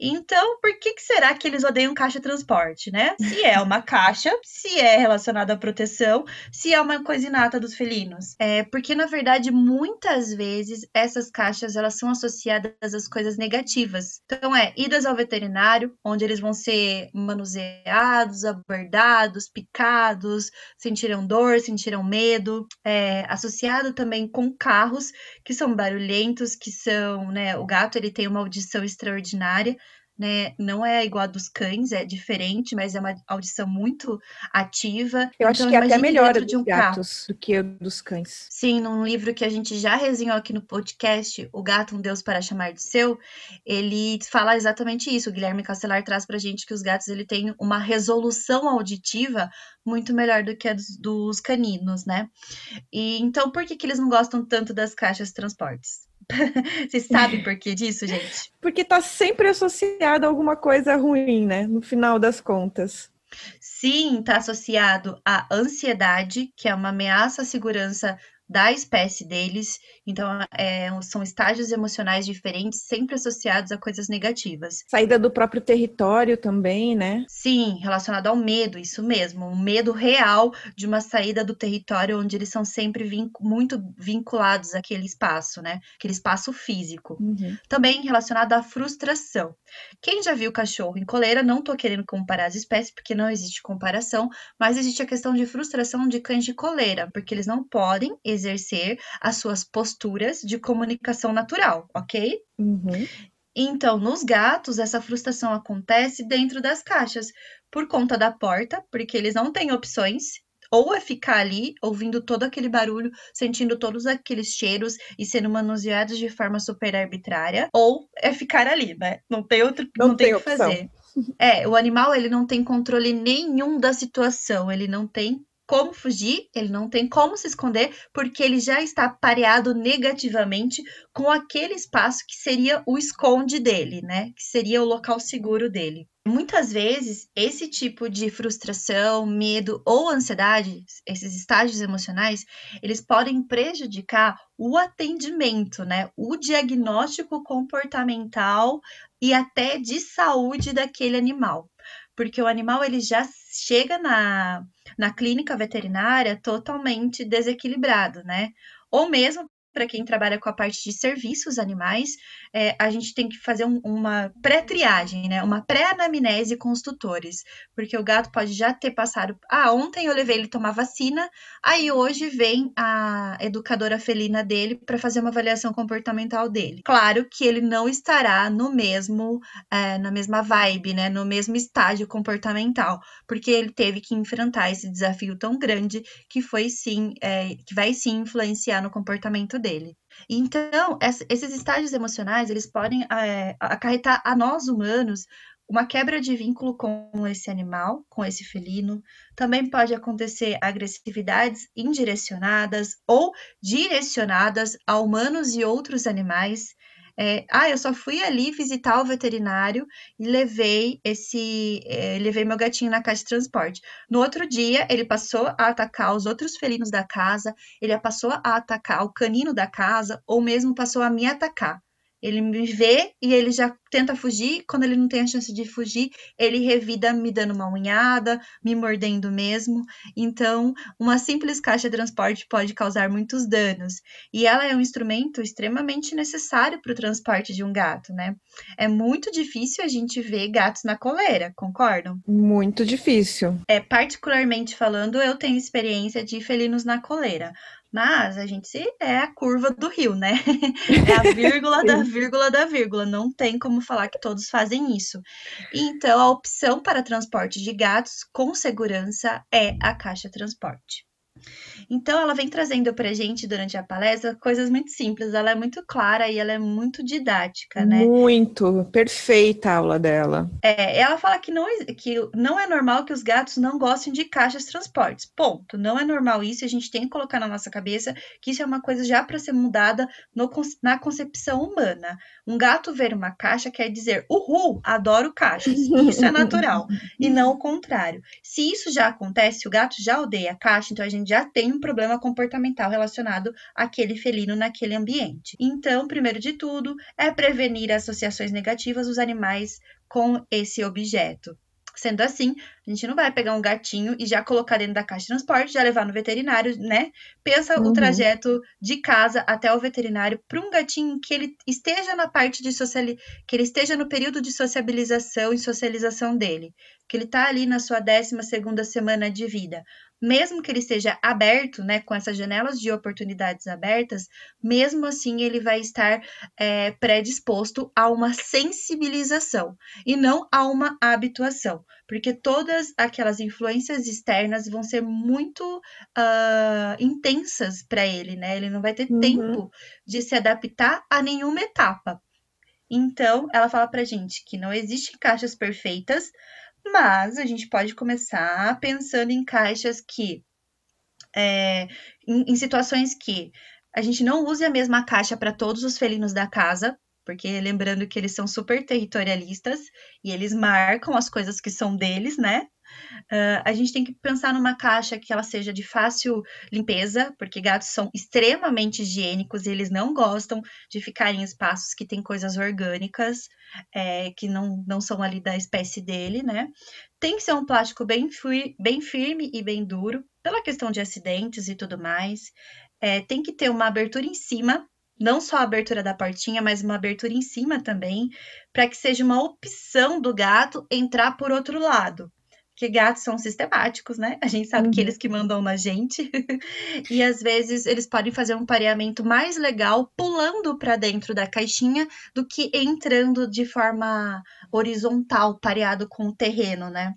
Então, por que, que será que eles odeiam caixa transporte, né? Se é uma caixa, se é relacionado à proteção, se é uma coisa inata dos felinos. É porque, na verdade, muitas vezes essas caixas elas são associadas às coisas negativas. Então, é idas ao veterinário, onde eles vão ser manuseados, abordados, picados, sentirão dor, sentirão medo. É, associado também também com carros que são barulhentos, que são, né, o gato ele tem uma audição extraordinária, né? Não é igual a dos cães, é diferente, mas é uma audição muito ativa. Eu então, acho que é até melhor de um gatos carro. do que dos cães. Sim, num livro que a gente já resenhou aqui no podcast, O Gato, um Deus para Chamar de Seu, ele fala exatamente isso. O Guilherme Castelar traz pra gente que os gatos ele têm uma resolução auditiva muito melhor do que a dos, dos caninos, né? E então, por que, que eles não gostam tanto das caixas de transportes? Vocês sabem por que disso, gente? Porque está sempre associado a alguma coisa ruim, né? No final das contas. Sim, está associado à ansiedade, que é uma ameaça à segurança da espécie deles. Então, é, são estágios emocionais diferentes, sempre associados a coisas negativas. Saída do próprio território também, né? Sim, relacionado ao medo, isso mesmo. Um medo real de uma saída do território onde eles são sempre vin muito vinculados àquele espaço, né? Aquele espaço físico. Uhum. Também relacionado à frustração. Quem já viu cachorro em coleira, não tô querendo comparar as espécies, porque não existe comparação, mas existe a questão de frustração de cães de coleira, porque eles não podem exercer as suas posturas de comunicação natural, ok? Uhum. Então, nos gatos, essa frustração acontece dentro das caixas, por conta da porta, porque eles não têm opções. Ou é ficar ali, ouvindo todo aquele barulho, sentindo todos aqueles cheiros e sendo manuseados de forma super arbitrária, ou é ficar ali, né? Não tem outro, não, não tem o que fazer. É, o animal ele não tem controle nenhum da situação, ele não tem como fugir, ele não tem como se esconder, porque ele já está pareado negativamente com aquele espaço que seria o esconde dele, né? Que seria o local seguro dele. Muitas vezes, esse tipo de frustração, medo ou ansiedade, esses estágios emocionais, eles podem prejudicar o atendimento, né? O diagnóstico comportamental e até de saúde daquele animal porque o animal ele já chega na, na clínica veterinária totalmente desequilibrado, né? Ou mesmo para quem trabalha com a parte de serviços animais, é, a gente tem que fazer um, uma pré-triagem, né? Uma pré-anamnese com os tutores. Porque o gato pode já ter passado. Ah, ontem eu levei ele tomar vacina, aí hoje vem a educadora felina dele para fazer uma avaliação comportamental dele. Claro que ele não estará no mesmo, é, na mesma vibe, né? No mesmo estágio comportamental, porque ele teve que enfrentar esse desafio tão grande que foi sim, é, que vai sim influenciar no comportamento dele. Então, esses estágios emocionais, eles podem é, acarretar a nós humanos uma quebra de vínculo com esse animal, com esse felino. Também pode acontecer agressividades indirecionadas ou direcionadas a humanos e outros animais. É, ah, eu só fui ali visitar o veterinário e levei esse, é, levei meu gatinho na caixa de transporte. No outro dia, ele passou a atacar os outros felinos da casa, ele passou a atacar o canino da casa, ou mesmo passou a me atacar. Ele me vê e ele já tenta fugir. Quando ele não tem a chance de fugir, ele revida me dando uma unhada, me mordendo mesmo. Então, uma simples caixa de transporte pode causar muitos danos. E ela é um instrumento extremamente necessário para o transporte de um gato, né? É muito difícil a gente ver gatos na coleira, concordam? Muito difícil. É, particularmente falando, eu tenho experiência de felinos na coleira. Mas a gente é a curva do rio, né? É a vírgula da vírgula da vírgula. Não tem como falar que todos fazem isso. Então, a opção para transporte de gatos com segurança é a caixa transporte. Então, ela vem trazendo para a gente durante a palestra coisas muito simples, ela é muito clara e ela é muito didática, né? Muito, perfeita a aula dela. É, ela fala que não, que não é normal que os gatos não gostem de caixas de transportes. Ponto. Não é normal isso, a gente tem que colocar na nossa cabeça que isso é uma coisa já para ser mudada no, na concepção humana. Um gato ver uma caixa quer dizer, uhul, adoro caixas. Isso é natural. e não o contrário. Se isso já acontece, o gato já odeia a caixa, então a gente já tem um problema comportamental relacionado àquele felino naquele ambiente. Então, primeiro de tudo, é prevenir associações negativas dos animais com esse objeto. Sendo assim, a gente não vai pegar um gatinho e já colocar dentro da caixa de transporte, já levar no veterinário, né? Pensa uhum. o trajeto de casa até o veterinário para um gatinho que ele esteja na parte de social, que ele esteja no período de sociabilização e socialização dele, que ele está ali na sua 12 segunda semana de vida mesmo que ele esteja aberto, né, com essas janelas de oportunidades abertas, mesmo assim ele vai estar é, predisposto a uma sensibilização e não a uma habituação, porque todas aquelas influências externas vão ser muito uh, intensas para ele, né? Ele não vai ter uhum. tempo de se adaptar a nenhuma etapa. Então, ela fala para gente que não existem caixas perfeitas, mas a gente pode começar pensando em caixas que, é, em, em situações que a gente não use a mesma caixa para todos os felinos da casa, porque lembrando que eles são super territorialistas e eles marcam as coisas que são deles, né? Uh, a gente tem que pensar numa caixa que ela seja de fácil limpeza, porque gatos são extremamente higiênicos e eles não gostam de ficar em espaços que tem coisas orgânicas, é, que não, não são ali da espécie dele, né? Tem que ser um plástico bem, bem firme e bem duro, pela questão de acidentes e tudo mais. É, tem que ter uma abertura em cima não só a abertura da portinha, mas uma abertura em cima também, para que seja uma opção do gato entrar por outro lado. Porque gatos são sistemáticos, né? A gente sabe uhum. que eles que mandam na gente. e às vezes eles podem fazer um pareamento mais legal pulando para dentro da caixinha do que entrando de forma horizontal, pareado com o terreno, né?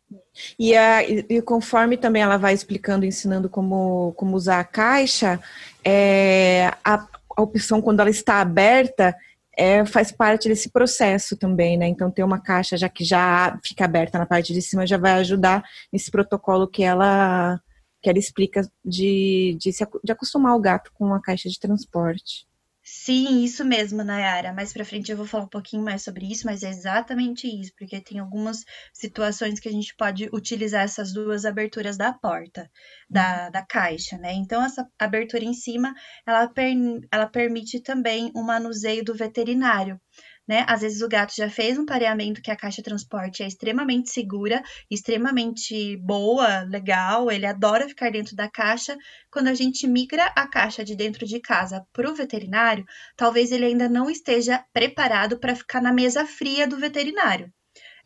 E, a, e conforme também ela vai explicando, ensinando como, como usar a caixa, é, a, a opção, quando ela está aberta, é, faz parte desse processo também, né? Então, ter uma caixa já que já fica aberta na parte de cima já vai ajudar nesse protocolo que ela que ela explica de, de, se, de acostumar o gato com a caixa de transporte. Sim, isso mesmo, Nayara. Mais para frente eu vou falar um pouquinho mais sobre isso, mas é exatamente isso, porque tem algumas situações que a gente pode utilizar essas duas aberturas da porta, da, da caixa, né? Então, essa abertura em cima, ela, per, ela permite também o manuseio do veterinário né? Às vezes o gato já fez um pareamento que a caixa transporte é extremamente segura, extremamente boa, legal, ele adora ficar dentro da caixa. Quando a gente migra a caixa de dentro de casa para o veterinário, talvez ele ainda não esteja preparado para ficar na mesa fria do veterinário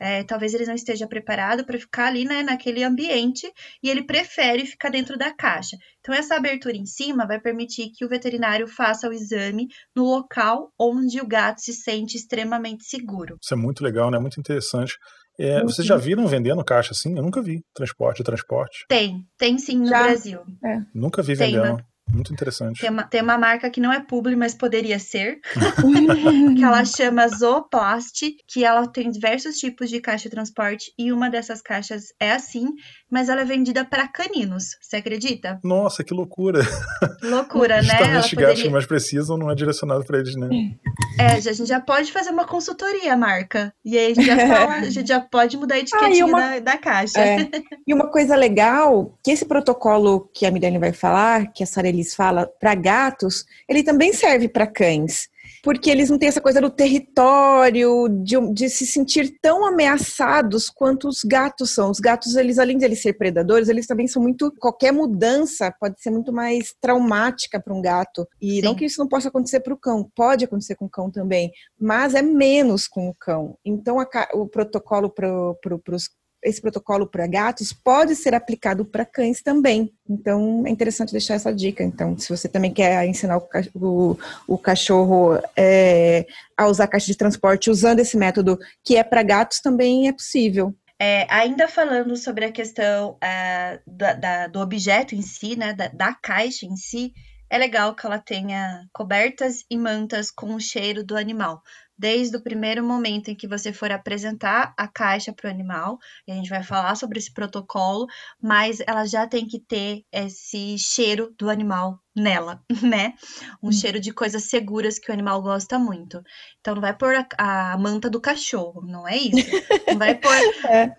é, talvez ele não esteja preparado para ficar ali né, naquele ambiente e ele prefere ficar dentro da caixa. Então, essa abertura em cima vai permitir que o veterinário faça o exame no local onde o gato se sente extremamente seguro. Isso é muito legal, né? Muito interessante. É, uhum. Vocês já viram vendendo caixa assim? Eu nunca vi. Transporte, transporte. Tem, tem sim no já. Brasil. É. Nunca vi tem vendendo. Uma, muito interessante. Tem uma, tem uma marca que não é publi, mas poderia ser. que ela chama Zooplast, que ela tem diversos tipos de caixa de transporte. E uma dessas caixas é assim, mas ela é vendida para caninos. Você acredita? Nossa, que loucura. Loucura, né? Justamente gatos que mais precisam não é direcionado para eles, né? É, a gente já pode fazer uma consultoria, marca. E aí a gente já, fala, a gente já pode mudar a etiquetinha ah, uma... da, da, caixa. É. E uma coisa legal, que esse protocolo que a Mirelle vai falar, que a Sareli fala para gatos, ele também serve para cães. Porque eles não têm essa coisa do território, de, de, se sentir tão ameaçados quanto os gatos são. Os gatos, eles, além de eles ser predadores, eles também são muito. Qualquer mudança pode ser muito mais traumática para um gato. E Sim. não que isso não possa acontecer para o cão, pode acontecer com o cão também, mas é menos com o cão. Então, a, o protocolo para pro, os esse protocolo para gatos pode ser aplicado para cães também. Então, é interessante deixar essa dica. Então, se você também quer ensinar o, o, o cachorro é, a usar caixa de transporte usando esse método que é para gatos, também é possível. É, ainda falando sobre a questão é, da, da, do objeto em si, né, da, da caixa em si, é legal que ela tenha cobertas e mantas com o cheiro do animal desde o primeiro momento em que você for apresentar a caixa para o animal, e a gente vai falar sobre esse protocolo, mas ela já tem que ter esse cheiro do animal nela, né? Um hum. cheiro de coisas seguras que o animal gosta muito. Então não vai pôr a, a manta do cachorro, não é isso. Não vai pôr. é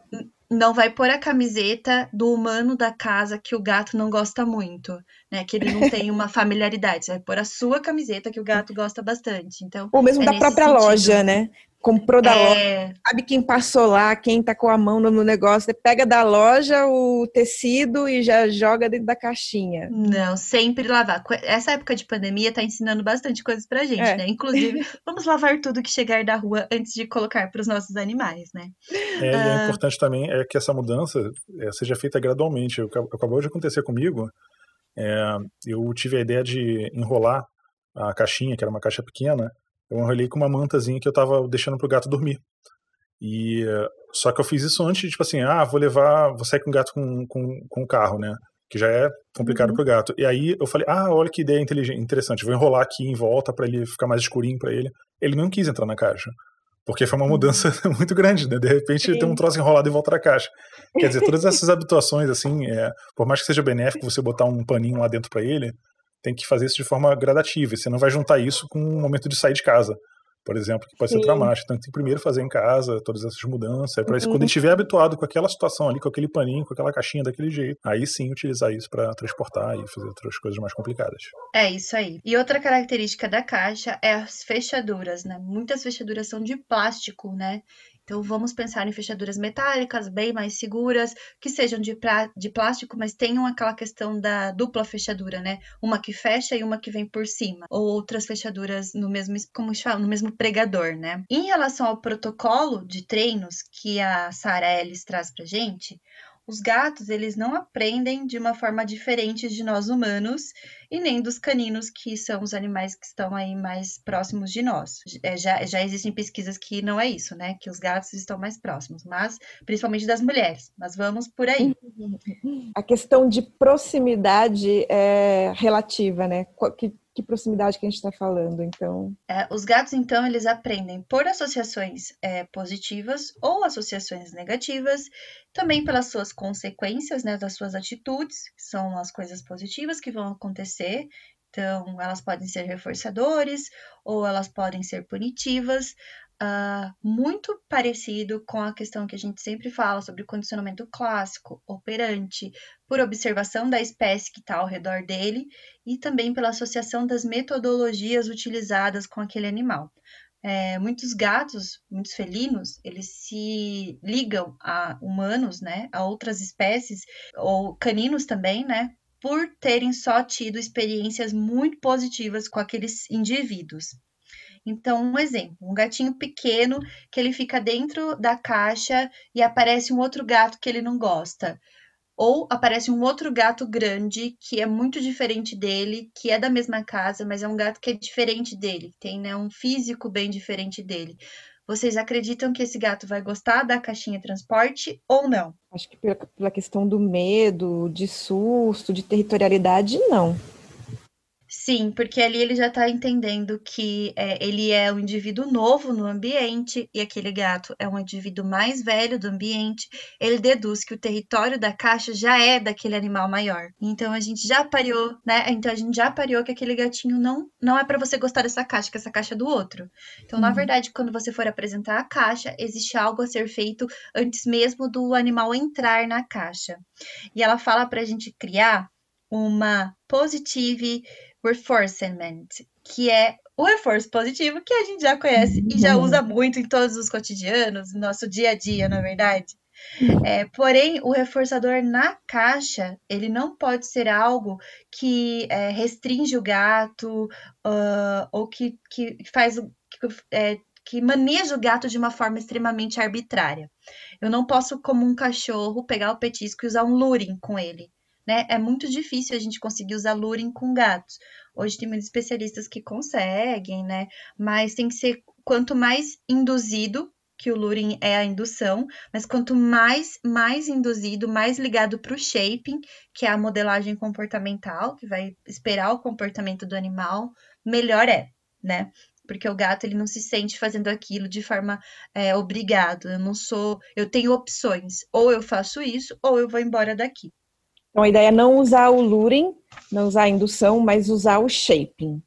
não vai pôr a camiseta do humano da casa que o gato não gosta muito, né? Que ele não tem uma familiaridade. Você vai pôr a sua camiseta que o gato gosta bastante. Então, ou mesmo é da própria sentido. loja, né? comprou da é... loja, sabe quem passou lá, quem tá com a mão no negócio, você pega da loja o tecido e já joga dentro da caixinha. Não, sempre lavar. Essa época de pandemia tá ensinando bastante coisas pra gente, é. né? Inclusive, vamos lavar tudo que chegar da rua antes de colocar para os nossos animais, né? É, é ah... é importante também é que essa mudança é, seja feita gradualmente. Acabou de acontecer comigo, é, eu tive a ideia de enrolar a caixinha, que era uma caixa pequena, eu enrolei com uma mantazinha que eu tava deixando pro gato dormir. E só que eu fiz isso antes, tipo assim, ah, vou levar, vou sair com o gato com, com, com o carro, né? Que já é complicado uhum. pro gato. E aí eu falei, ah, olha que ideia inteligente, interessante, vou enrolar aqui em volta para ele ficar mais escurinho para ele. Ele não quis entrar na caixa. Porque foi uma uhum. mudança muito grande, né? De repente Sim. tem um troço enrolado em volta da caixa. Quer dizer, todas essas habituações, assim, é, por mais que seja benéfico você botar um paninho lá dentro para ele, tem que fazer isso de forma gradativa. Você não vai juntar isso com o momento de sair de casa. Por exemplo, que pode Sim. ser traumático. Então, tem que primeiro fazer em casa todas essas mudanças, para uhum. quando estiver habituado com aquela situação ali, com aquele paninho, com aquela caixinha daquele jeito, aí sim utilizar isso para transportar e fazer outras coisas mais complicadas. É isso aí. E outra característica da caixa é as fechaduras, né? Muitas fechaduras são de plástico, né? Então, vamos pensar em fechaduras metálicas, bem mais seguras, que sejam de, de plástico, mas tenham aquela questão da dupla fechadura, né? Uma que fecha e uma que vem por cima. Ou outras fechaduras no mesmo, como chama, no mesmo pregador, né? Em relação ao protocolo de treinos que a Sara Ellis traz pra gente, os gatos, eles não aprendem de uma forma diferente de nós humanos e nem dos caninos, que são os animais que estão aí mais próximos de nós. É, já, já existem pesquisas que não é isso, né? Que os gatos estão mais próximos, mas principalmente das mulheres. Mas vamos por aí. A questão de proximidade é relativa, né? Que que proximidade que a gente está falando, então? É, os gatos, então, eles aprendem por associações é, positivas ou associações negativas, também pelas suas consequências, né, das suas atitudes, que são as coisas positivas que vão acontecer. Então, elas podem ser reforçadores ou elas podem ser punitivas, uh, muito parecido com a questão que a gente sempre fala sobre o condicionamento clássico, operante, por observação da espécie que está ao redor dele e também pela associação das metodologias utilizadas com aquele animal. É, muitos gatos, muitos felinos, eles se ligam a humanos, né, a outras espécies, ou caninos também, né, por terem só tido experiências muito positivas com aqueles indivíduos. Então, um exemplo, um gatinho pequeno que ele fica dentro da caixa e aparece um outro gato que ele não gosta. Ou aparece um outro gato grande que é muito diferente dele, que é da mesma casa, mas é um gato que é diferente dele, tem né, um físico bem diferente dele. Vocês acreditam que esse gato vai gostar da caixinha transporte ou não? Acho que pela, pela questão do medo, de susto, de territorialidade, não. Sim, porque ali ele já está entendendo que é, ele é um indivíduo novo no ambiente e aquele gato é um indivíduo mais velho do ambiente. Ele deduz que o território da caixa já é daquele animal maior. Então a gente já pariu, né? Então a gente já pariu que aquele gatinho não não é para você gostar dessa caixa, que essa caixa é do outro. Então, uhum. na verdade, quando você for apresentar a caixa, existe algo a ser feito antes mesmo do animal entrar na caixa. E ela fala para a gente criar uma positive reinforcement, que é o reforço positivo que a gente já conhece e já usa muito em todos os cotidianos, no nosso dia a dia, na é verdade. É, porém, o reforçador na caixa, ele não pode ser algo que é, restringe o gato uh, ou que, que faz que, é, que maneja o gato de uma forma extremamente arbitrária. Eu não posso, como um cachorro, pegar o petisco e usar um luring com ele né? É muito difícil a gente conseguir usar luring com gatos. Hoje tem muitos especialistas que conseguem, né? Mas tem que ser quanto mais induzido, que o luring é a indução, mas quanto mais mais induzido, mais ligado para o shaping, que é a modelagem comportamental, que vai esperar o comportamento do animal, melhor é, né? Porque o gato ele não se sente fazendo aquilo de forma é, obrigado. Eu não sou, eu tenho opções. Ou eu faço isso, ou eu vou embora daqui. Então a ideia é não usar o luring, não usar a indução, mas usar o shaping.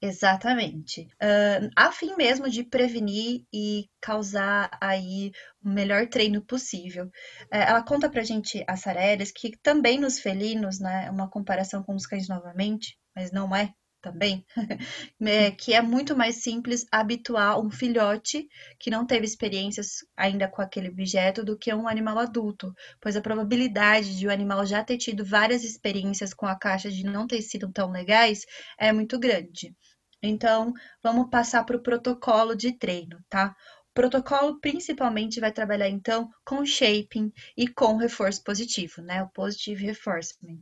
Exatamente. Uh, a fim mesmo de prevenir e causar aí o melhor treino possível. Uh, ela conta pra gente, a Sareres, que também nos felinos, né, uma comparação com os cães novamente, mas não é, também, é, que é muito mais simples habituar um filhote que não teve experiências ainda com aquele objeto do que um animal adulto, pois a probabilidade de o animal já ter tido várias experiências com a caixa de não ter sido tão legais é muito grande. Então, vamos passar para o protocolo de treino, tá? Protocolo principalmente vai trabalhar então com shaping e com reforço positivo, né? O positive reinforcement.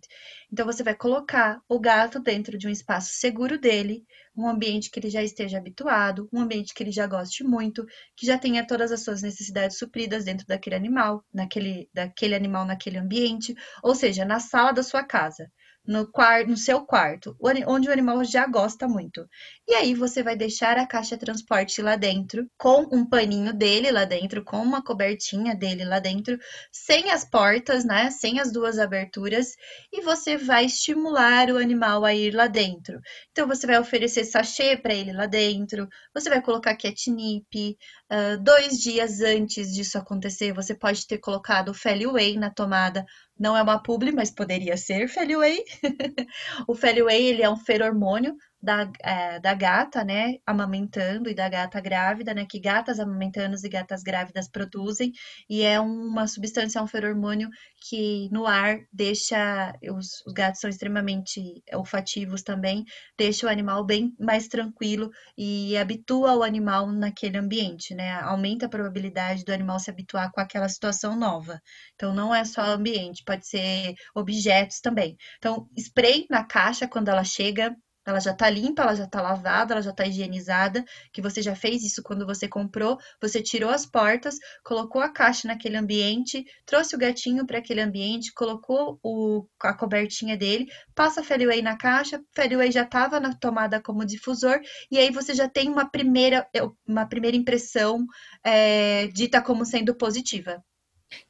Então você vai colocar o gato dentro de um espaço seguro dele, um ambiente que ele já esteja habituado, um ambiente que ele já goste muito, que já tenha todas as suas necessidades supridas dentro daquele animal, naquele daquele animal naquele ambiente, ou seja, na sala da sua casa. No, no seu quarto, onde o animal já gosta muito. E aí você vai deixar a caixa transporte lá dentro, com um paninho dele lá dentro, com uma cobertinha dele lá dentro, sem as portas, né? Sem as duas aberturas, e você vai estimular o animal a ir lá dentro. Então você vai oferecer sachê para ele lá dentro, você vai colocar catnip. Uh, dois dias antes disso acontecer, você pode ter colocado o Feliway na tomada não é uma publi, mas poderia ser Feliway. o Feliway, ele é um feromônio da, é, da gata, né, amamentando e da gata grávida, né, que gatas amamentantes e gatas grávidas produzem, e é uma substância, é um feromônio que no ar deixa, os, os gatos são extremamente olfativos também, deixa o animal bem mais tranquilo e habitua o animal naquele ambiente, né, aumenta a probabilidade do animal se habituar com aquela situação nova. Então, não é só ambiente, pode ser objetos também. Então, spray na caixa quando ela chega, ela já tá limpa, ela já tá lavada, ela já tá higienizada, que você já fez isso quando você comprou, você tirou as portas, colocou a caixa naquele ambiente, trouxe o gatinho para aquele ambiente, colocou o, a cobertinha dele, passa Feliway na caixa, Feliway já estava na tomada como difusor, e aí você já tem uma primeira, uma primeira impressão é, dita como sendo positiva.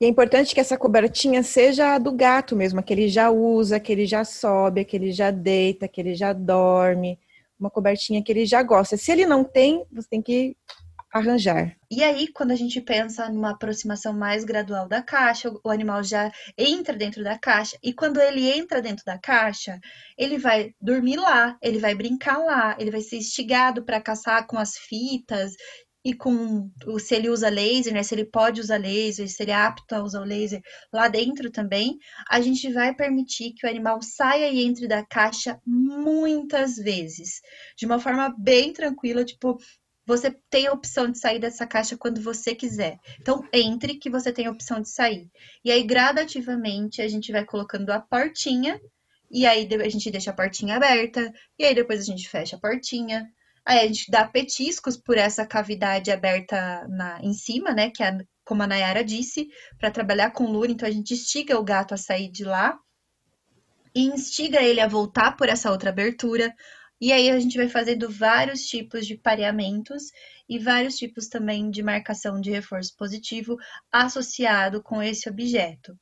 E é importante que essa cobertinha seja a do gato mesmo, que ele já usa, que ele já sobe, que ele já deita, que ele já dorme. Uma cobertinha que ele já gosta. Se ele não tem, você tem que arranjar. E aí, quando a gente pensa numa aproximação mais gradual da caixa, o animal já entra dentro da caixa, e quando ele entra dentro da caixa, ele vai dormir lá, ele vai brincar lá, ele vai ser instigado para caçar com as fitas e com se ele usa laser, né? Se ele pode usar laser, se ele é apto a usar o laser lá dentro também, a gente vai permitir que o animal saia e entre da caixa muitas vezes, de uma forma bem tranquila, tipo, você tem a opção de sair dessa caixa quando você quiser. Então, entre que você tem a opção de sair. E aí, gradativamente, a gente vai colocando a portinha, e aí a gente deixa a portinha aberta, e aí depois a gente fecha a portinha, Aí a gente dá petiscos por essa cavidade aberta na, em cima, né? Que é, como a Nayara disse, para trabalhar com lura, então a gente instiga o gato a sair de lá e instiga ele a voltar por essa outra abertura. E aí a gente vai fazendo vários tipos de pareamentos e vários tipos também de marcação de reforço positivo associado com esse objeto.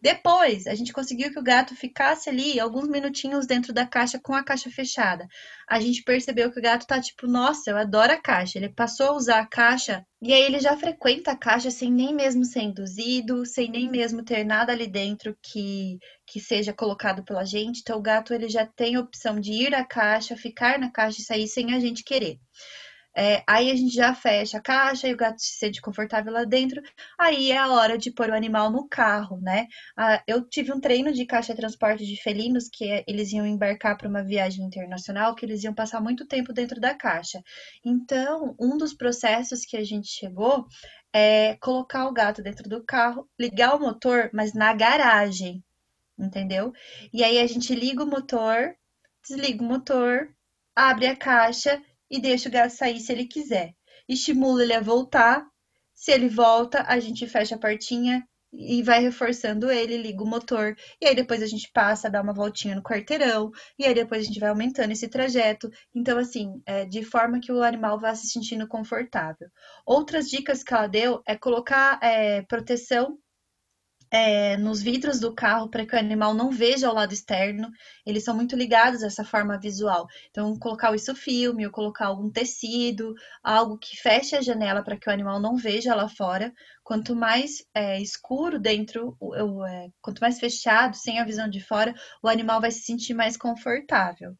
Depois, a gente conseguiu que o gato ficasse ali alguns minutinhos dentro da caixa com a caixa fechada. A gente percebeu que o gato tá tipo, nossa, eu adoro a caixa. Ele passou a usar a caixa e aí ele já frequenta a caixa sem nem mesmo ser induzido, sem nem mesmo ter nada ali dentro que, que seja colocado pela gente. Então o gato ele já tem a opção de ir à caixa, ficar na caixa e sair sem a gente querer. É, aí a gente já fecha a caixa e o gato se sente confortável lá dentro. Aí é a hora de pôr o animal no carro, né? Ah, eu tive um treino de caixa de transporte de felinos que é, eles iam embarcar para uma viagem internacional, que eles iam passar muito tempo dentro da caixa. Então, um dos processos que a gente chegou é colocar o gato dentro do carro, ligar o motor, mas na garagem, entendeu? E aí a gente liga o motor, desliga o motor, abre a caixa e deixa o gato sair se ele quiser. Estimula ele a voltar. Se ele volta, a gente fecha a portinha e vai reforçando ele, liga o motor, e aí depois a gente passa, dá uma voltinha no quarteirão, e aí depois a gente vai aumentando esse trajeto. Então, assim, é, de forma que o animal vá se sentindo confortável. Outras dicas que ela deu é colocar é, proteção é, nos vidros do carro para que o animal não veja o lado externo. Eles são muito ligados a essa forma visual. Então, colocar isso filme, ou colocar algum tecido, algo que feche a janela para que o animal não veja lá fora. Quanto mais é, escuro dentro, é, quanto mais fechado, sem a visão de fora, o animal vai se sentir mais confortável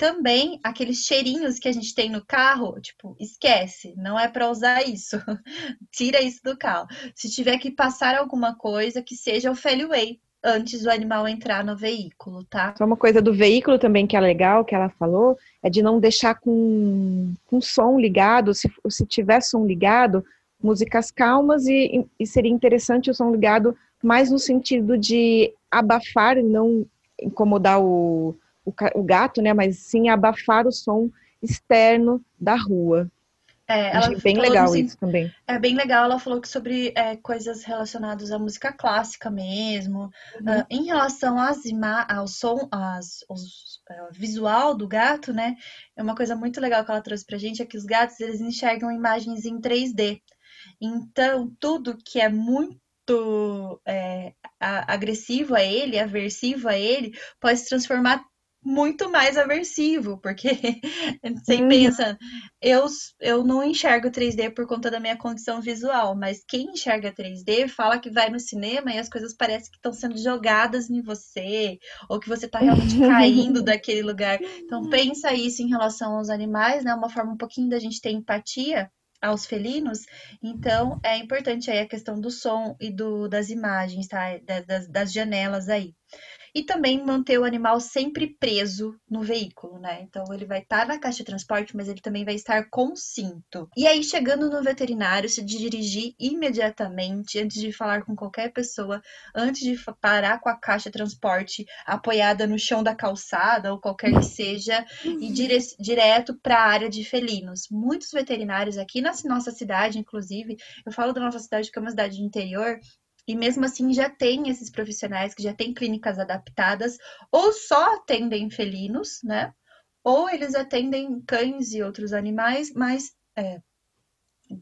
também aqueles cheirinhos que a gente tem no carro, tipo, esquece, não é para usar isso. Tira isso do carro. Se tiver que passar alguma coisa, que seja o Feliway antes do animal entrar no veículo, tá? Só uma coisa do veículo também que é legal, que ela falou, é de não deixar com, com som ligado, se, se tiver som ligado, músicas calmas e, e seria interessante o som ligado mais no sentido de abafar não incomodar o, o, o gato, né? Mas sim abafar o som externo da rua. É, Achei bem legal assim, isso também. É bem legal, ela falou que sobre é, coisas relacionadas à música clássica mesmo. Uhum. Uh, em relação às ao som, às, aos, uh, visual do gato, né? É uma coisa muito legal que ela trouxe pra gente, é que os gatos, eles enxergam imagens em 3D. Então, tudo que é muito é, agressivo a ele, aversivo a ele, pode se transformar muito mais aversivo, porque você uhum. pensa, eu, eu não enxergo 3D por conta da minha condição visual, mas quem enxerga 3D fala que vai no cinema e as coisas parecem que estão sendo jogadas em você, ou que você está realmente caindo daquele lugar. Então pensa isso em relação aos animais, né? Uma forma um pouquinho da gente ter empatia aos felinos, então é importante aí a questão do som e do, das imagens, tá? Das, das janelas aí e também manter o animal sempre preso no veículo, né? Então ele vai estar na caixa de transporte, mas ele também vai estar com cinto. E aí, chegando no veterinário, se dirigir imediatamente, antes de falar com qualquer pessoa, antes de parar com a caixa de transporte apoiada no chão da calçada ou qualquer que seja, e dire direto para a área de felinos. Muitos veterinários aqui na nossa cidade, inclusive, eu falo da nossa cidade que é uma cidade de interior, e mesmo assim já tem esses profissionais que já têm clínicas adaptadas, ou só atendem felinos, né? Ou eles atendem cães e outros animais, mas é,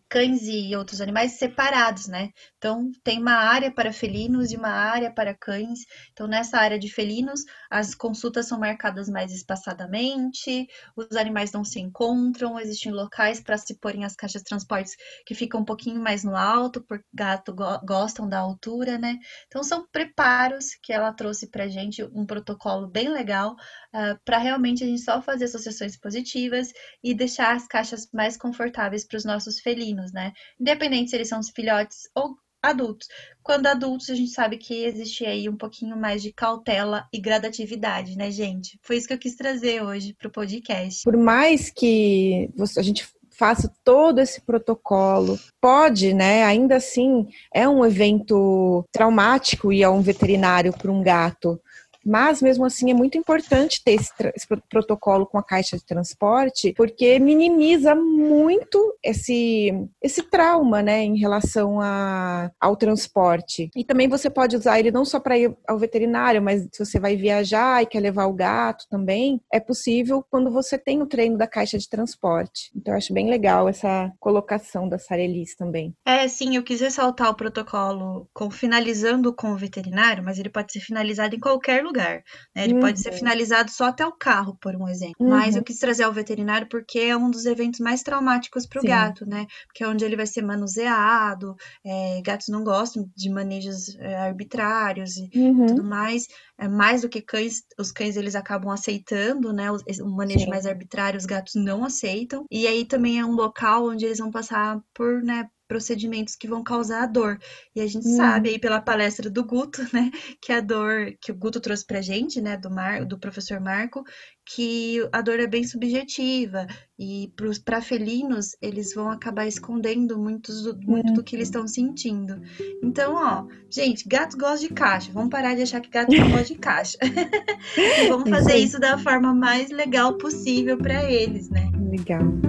cães e outros animais separados, né? Então, tem uma área para felinos e uma área para cães. Então, nessa área de felinos, as consultas são marcadas mais espaçadamente, os animais não se encontram, existem locais para se porem as caixas de transportes que ficam um pouquinho mais no alto, porque gato go gostam da altura, né? Então, são preparos que ela trouxe para gente, um protocolo bem legal, uh, ah, para realmente a gente só fazer associações positivas e deixar as caixas mais confortáveis para os nossos felinos felinos, né? Independente se eles são filhotes ou adultos. Quando adultos, a gente sabe que existe aí um pouquinho mais de cautela e gradatividade, né, gente? Foi isso que eu quis trazer hoje para o podcast. Por mais que a gente faça todo esse protocolo, pode, né? Ainda assim, é um evento traumático ir a um veterinário para um gato. Mas, mesmo assim, é muito importante ter esse, esse, protocolo com a caixa de transporte, porque minimiza muito esse, esse trauma, né, em relação a, ao transporte. E também você pode usar ele não só para ir ao veterinário, mas se você vai viajar e quer levar o gato também, é possível quando você tem o treino da caixa de transporte. Então, eu acho bem legal essa colocação da Sarelis também. É, sim, eu quis ressaltar o protocolo com finalizando com o veterinário, mas ele pode ser finalizado em qualquer lugar lugar. Né? Ele uhum. pode ser uhum. finalizado só até o carro, por um exemplo. Uhum. Mas eu quis trazer ao veterinário porque é um dos eventos mais traumáticos para o gato, né? Porque é onde ele vai ser manuseado, é, gatos não gostam de manejos é, arbitrários e uhum. tudo mais. É, mais do que cães, os cães eles acabam aceitando, né? O, o manejo Sim. mais arbitrário, os gatos não aceitam. E aí também é um local onde eles vão passar por, né, procedimentos que vão causar dor. E a gente hum. sabe aí pela palestra do Guto, né, que a dor que o Guto trouxe pra gente, né, do Mar, do professor Marco, que a dor é bem subjetiva e para felinos eles vão acabar escondendo muitos do, muito do que eles estão sentindo. Então, ó, gente, gato gosta de caixa. Vamos parar de achar que gato não gosta de caixa. e vamos fazer isso da forma mais legal possível para eles, né? Legal.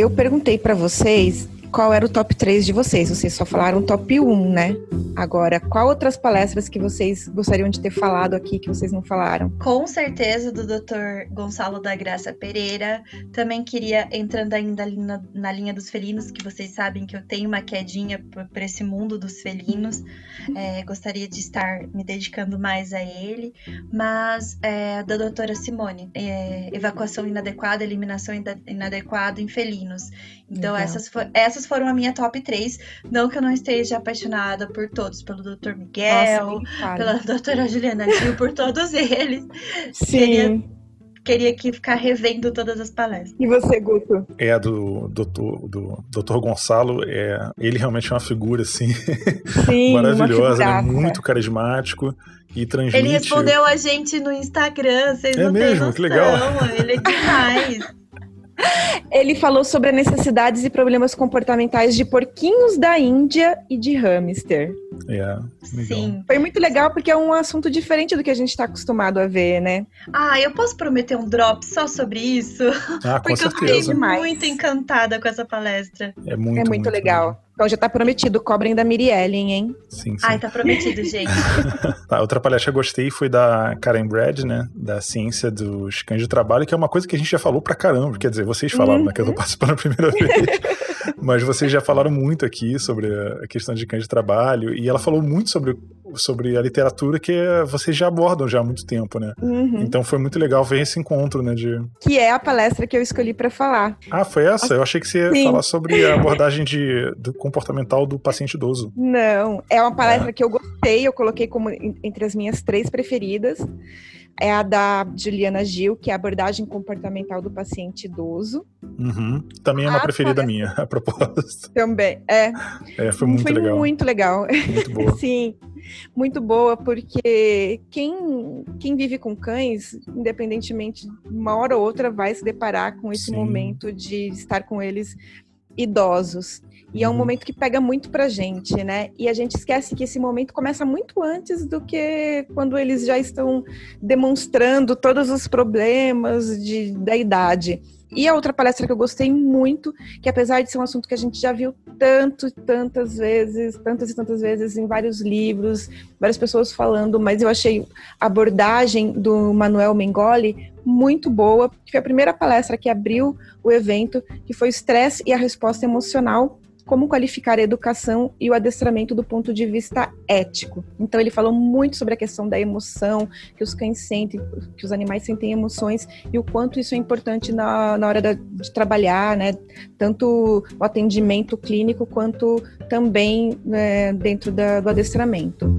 Eu perguntei para vocês qual era o top 3 de vocês. Vocês só falaram top 1, né? Agora, qual outras palestras que vocês gostariam de ter falado aqui que vocês não falaram? Com certeza do Dr. Gonçalo da Graça Pereira. Também queria, entrando ainda na, na linha dos felinos, que vocês sabem que eu tenho uma quedinha para esse mundo dos felinos. É, gostaria de estar me dedicando mais a ele. Mas é, da doutora Simone, é, evacuação inadequada, eliminação inadequada em felinos. Então, essas, for, essas foram a minha top 3. Não que eu não esteja apaixonada por todos, pelo Dr. Miguel, Nossa, pela doutora Juliana Gil, por todos eles. Sim. Queria, queria que ficar revendo todas as palestras. E você, Guto? É, do doutor, do doutor Gonçalo, é, ele realmente é uma figura, assim, Sim, maravilhosa, é muito carismático e transmite... Ele respondeu a gente no Instagram, vocês é não mesmo? têm noção. Que legal. Ele é demais. Ele falou sobre as necessidades e problemas comportamentais de porquinhos da Índia e de hamster. É, Sim. Foi muito legal porque é um assunto diferente do que a gente está acostumado a ver, né? Ah, eu posso prometer um drop só sobre isso? Ah, com porque certeza. eu fiquei muito encantada com essa palestra. É muito, é muito, muito legal. Legal. Então já tá prometido, cobrem da Miriellen, hein? Sim, sim. Ai, tá prometido, gente. tá, outra palestra que eu gostei foi da Karen Brad, né? Da ciência dos cães de trabalho, que é uma coisa que a gente já falou pra caramba. Quer dizer, vocês falaram, uhum. né? Que eu tô uhum. participando a primeira vez. Mas vocês já falaram muito aqui sobre a questão de cães de trabalho, e ela falou muito sobre, sobre a literatura que vocês já abordam já há muito tempo, né? Uhum. Então foi muito legal ver esse encontro, né? De... Que é a palestra que eu escolhi para falar. Ah, foi essa? Eu achei que você ia Sim. falar sobre a abordagem de, do comportamental do paciente idoso. Não, é uma palestra é. que eu gostei, eu coloquei como entre as minhas três preferidas é a da Juliana Gil, que é a abordagem comportamental do paciente idoso. Uhum. Também é uma a preferida minha, a propósito. Também, é. é foi muito foi legal. muito legal. Muito boa. Sim, muito boa, porque quem, quem vive com cães, independentemente, uma hora ou outra vai se deparar com esse Sim. momento de estar com eles idosos. E é um uhum. momento que pega muito pra gente, né? E a gente esquece que esse momento começa muito antes do que quando eles já estão demonstrando todos os problemas de, da idade. E a outra palestra que eu gostei muito, que apesar de ser um assunto que a gente já viu tanto, tantas vezes, tantas e tantas vezes em vários livros, várias pessoas falando, mas eu achei a abordagem do Manuel Mengoli muito boa, que foi a primeira palestra que abriu o evento, que foi o estresse e a resposta emocional como qualificar a educação e o adestramento do ponto de vista ético. Então ele falou muito sobre a questão da emoção, que os cães sentem, que os animais sentem emoções e o quanto isso é importante na, na hora da, de trabalhar, né? Tanto o atendimento clínico quanto também né, dentro da, do adestramento.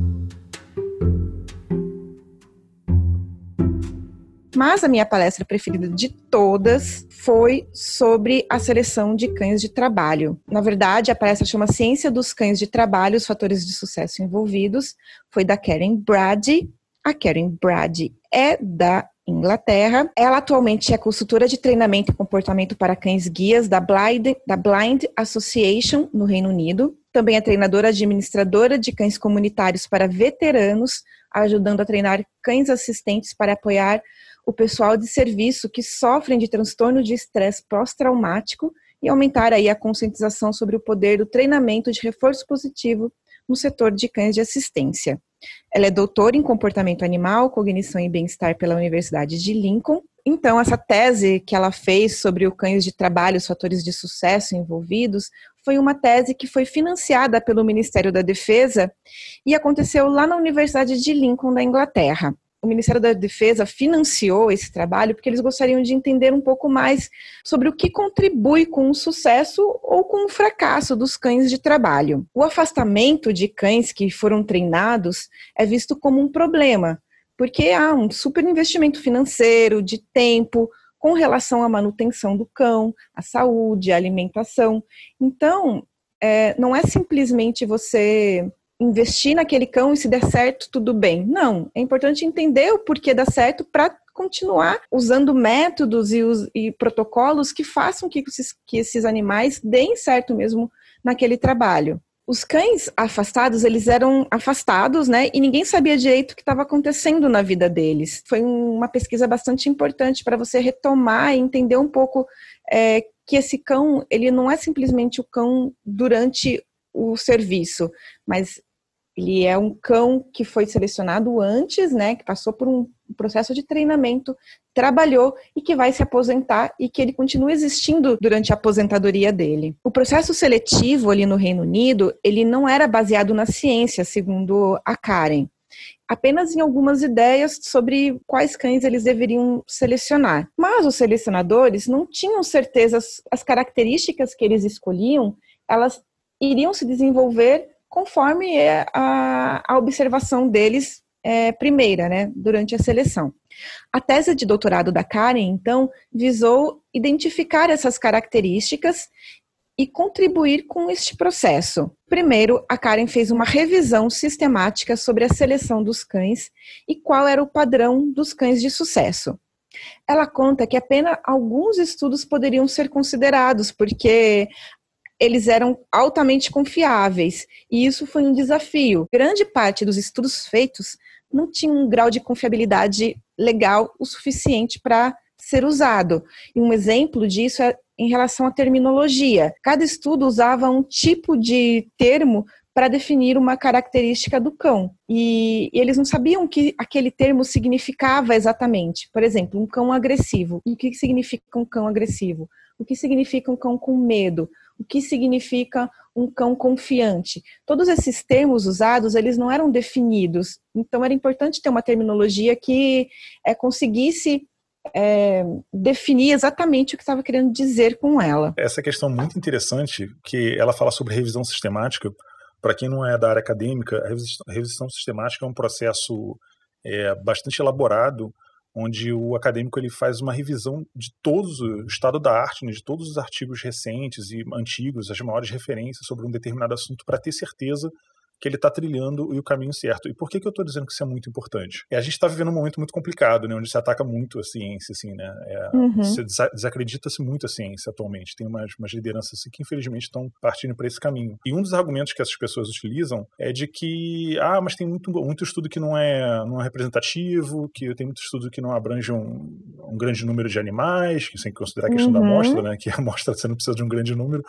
Mas a minha palestra preferida de todas foi sobre a seleção de cães de trabalho. Na verdade, a palestra chama Ciência dos Cães de Trabalho, os fatores de sucesso envolvidos. Foi da Karen Brady. A Karen Brady é da Inglaterra. Ela atualmente é consultora de treinamento e comportamento para cães guias da Blind, da Blind Association no Reino Unido. Também é treinadora administradora de cães comunitários para veteranos, ajudando a treinar cães assistentes para apoiar o pessoal de serviço que sofrem de transtorno de estresse pós-traumático e aumentar aí a conscientização sobre o poder do treinamento de reforço positivo no setor de cães de assistência. Ela é doutora em comportamento animal, cognição e bem-estar pela Universidade de Lincoln. Então, essa tese que ela fez sobre o cães de trabalho, os fatores de sucesso envolvidos, foi uma tese que foi financiada pelo Ministério da Defesa e aconteceu lá na Universidade de Lincoln, da Inglaterra o Ministério da Defesa financiou esse trabalho porque eles gostariam de entender um pouco mais sobre o que contribui com o sucesso ou com o fracasso dos cães de trabalho. O afastamento de cães que foram treinados é visto como um problema, porque há um super investimento financeiro, de tempo, com relação à manutenção do cão, à saúde, à alimentação. Então, é, não é simplesmente você investir naquele cão e se der certo, tudo bem. Não, é importante entender o porquê dá certo para continuar usando métodos e, os, e, protocolos que façam que esses, que esses animais deem certo mesmo naquele trabalho. Os cães afastados, eles eram afastados, né? E ninguém sabia direito o que estava acontecendo na vida deles. Foi uma pesquisa bastante importante para você retomar e entender um pouco é, que esse cão, ele não é simplesmente o cão durante o serviço, mas ele é um cão que foi selecionado antes, né, que passou por um processo de treinamento, trabalhou e que vai se aposentar e que ele continua existindo durante a aposentadoria dele. O processo seletivo ali no Reino Unido, ele não era baseado na ciência, segundo a Karen, apenas em algumas ideias sobre quais cães eles deveriam selecionar. Mas os selecionadores não tinham certeza as características que eles escolhiam, elas iriam se desenvolver conforme é a, a observação deles é, primeira, né, durante a seleção. A tese de doutorado da Karen, então, visou identificar essas características e contribuir com este processo. Primeiro, a Karen fez uma revisão sistemática sobre a seleção dos cães e qual era o padrão dos cães de sucesso. Ela conta que apenas alguns estudos poderiam ser considerados, porque eles eram altamente confiáveis, e isso foi um desafio. Grande parte dos estudos feitos não tinha um grau de confiabilidade legal o suficiente para ser usado. E um exemplo disso é em relação à terminologia. Cada estudo usava um tipo de termo para definir uma característica do cão. E, e, eles não sabiam o que aquele termo significava exatamente. Por exemplo, um cão agressivo. O que significa um cão agressivo? O que significa um cão com medo? O que significa um cão confiante? Todos esses termos usados, eles não eram definidos. Então, era importante ter uma terminologia que é, conseguisse é, definir exatamente o que estava querendo dizer com ela. Essa questão muito interessante, que ela fala sobre revisão sistemática. Para quem não é da área acadêmica, a revisão sistemática é um processo é, bastante elaborado, onde o acadêmico ele faz uma revisão de todos o estado da arte, né, de todos os artigos recentes e antigos, as maiores referências sobre um determinado assunto, para ter certeza que ele está trilhando o caminho certo. E por que, que eu estou dizendo que isso é muito importante? É, a gente está vivendo um momento muito complicado, né, onde se ataca muito a ciência, assim, né? É, uhum. desacredita-se muito a ciência atualmente. Tem umas, umas lideranças assim, que infelizmente estão partindo para esse caminho. E um dos argumentos que essas pessoas utilizam é de que, ah, mas tem muito, muito estudo que não é, não é representativo, que tem muito estudo que não abrange um, um grande número de animais, que sem considerar a questão uhum. da amostra, né? Que a amostra você não precisa de um grande número.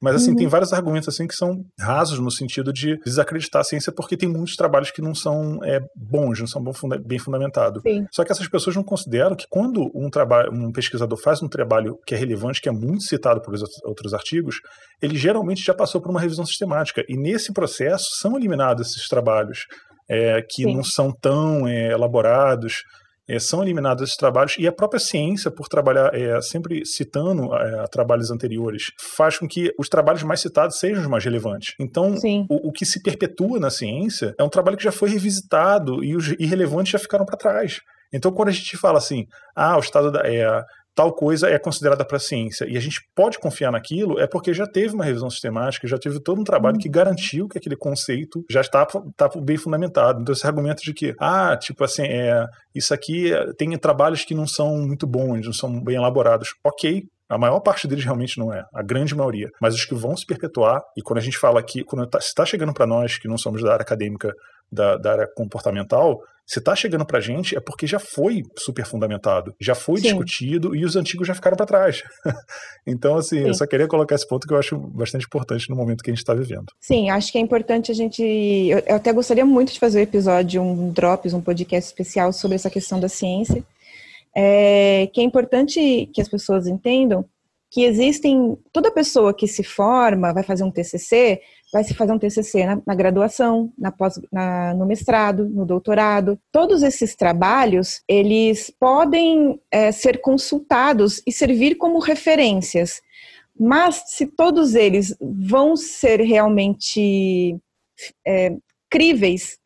Mas, assim, uhum. tem vários argumentos, assim, que são rasos no sentido de desacreditar a ciência porque tem muitos trabalhos que não são é, bons, não são bem fundamentados. Só que essas pessoas não consideram que quando um, trabalho, um pesquisador faz um trabalho que é relevante, que é muito citado por outros artigos, ele geralmente já passou por uma revisão sistemática. E nesse processo são eliminados esses trabalhos é, que Sim. não são tão é, elaborados, é, são eliminados esses trabalhos e a própria ciência, por trabalhar é, sempre citando é, trabalhos anteriores, faz com que os trabalhos mais citados sejam os mais relevantes. Então, o, o, que se perpetua na ciência é um trabalho que já foi revisitado e os irrelevantes já ficaram para trás. Então, quando a gente fala assim, ah, o estado da, é, tal coisa é considerada para a ciência e a gente pode confiar naquilo, é porque já teve uma revisão sistemática, já teve todo um trabalho que uhum. garantiu que aquele conceito já está, está bem fundamentado. Então, esse argumento de que, ah, tipo assim, é, isso aqui é, tem trabalhos que não são muito bons, não são bem elaborados. Ok, a maior parte deles realmente não é, a grande maioria. Mas os que vão se perpetuar, e quando a gente fala aqui, quando está tá chegando para nós que não somos da área acadêmica, da, da área comportamental, se está chegando para a gente é porque já foi super fundamentado, já foi Sim. discutido e os antigos já ficaram para trás. então, assim, Sim. eu só queria colocar esse ponto que eu acho bastante importante no momento que a gente está vivendo. Sim, acho que é importante a gente. Eu, eu até gostaria muito de fazer um episódio, um Drops, um podcast especial sobre essa questão da ciência. É, que é importante que as pessoas entendam que existem. Toda pessoa que se forma, vai fazer um TCC, vai se fazer um TCC na, na graduação, na pós, na, no mestrado, no doutorado. Todos esses trabalhos, eles podem é, ser consultados e servir como referências. Mas se todos eles vão ser realmente é, críveis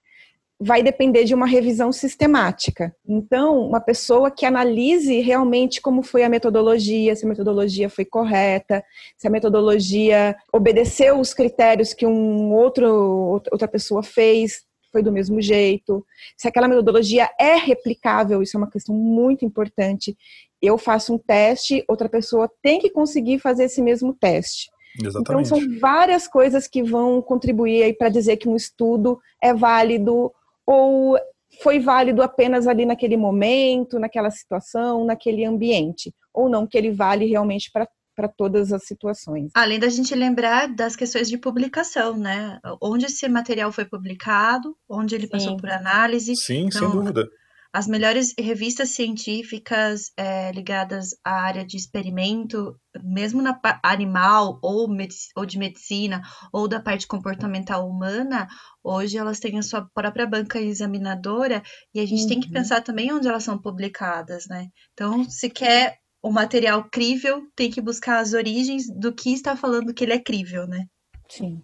vai depender de uma revisão sistemática. Então, uma pessoa que analise realmente como foi a metodologia, se a metodologia foi correta, se a metodologia obedeceu os critérios que um outro outra pessoa fez, foi do mesmo jeito, se aquela metodologia é replicável, isso é uma questão muito importante. Eu faço um teste, outra pessoa tem que conseguir fazer esse mesmo teste. Exatamente. Então são várias coisas que vão contribuir para dizer que um estudo é válido ou foi válido apenas ali naquele momento, naquela situação, naquele ambiente, ou não que ele vale realmente para para todas as situações. Além da gente lembrar das questões de publicação, né? Onde esse material foi publicado, onde ele Sim. passou por análise. Sim, então, sem dúvida. As melhores revistas científicas é, ligadas à área de experimento, mesmo na animal ou, ou de medicina ou da parte comportamental humana, hoje elas têm a sua própria banca examinadora e a gente uhum. tem que uhum. pensar também onde elas são publicadas, né? Então, se quer o material crível, tem que buscar as origens do que está falando que ele é crível, né? Sim.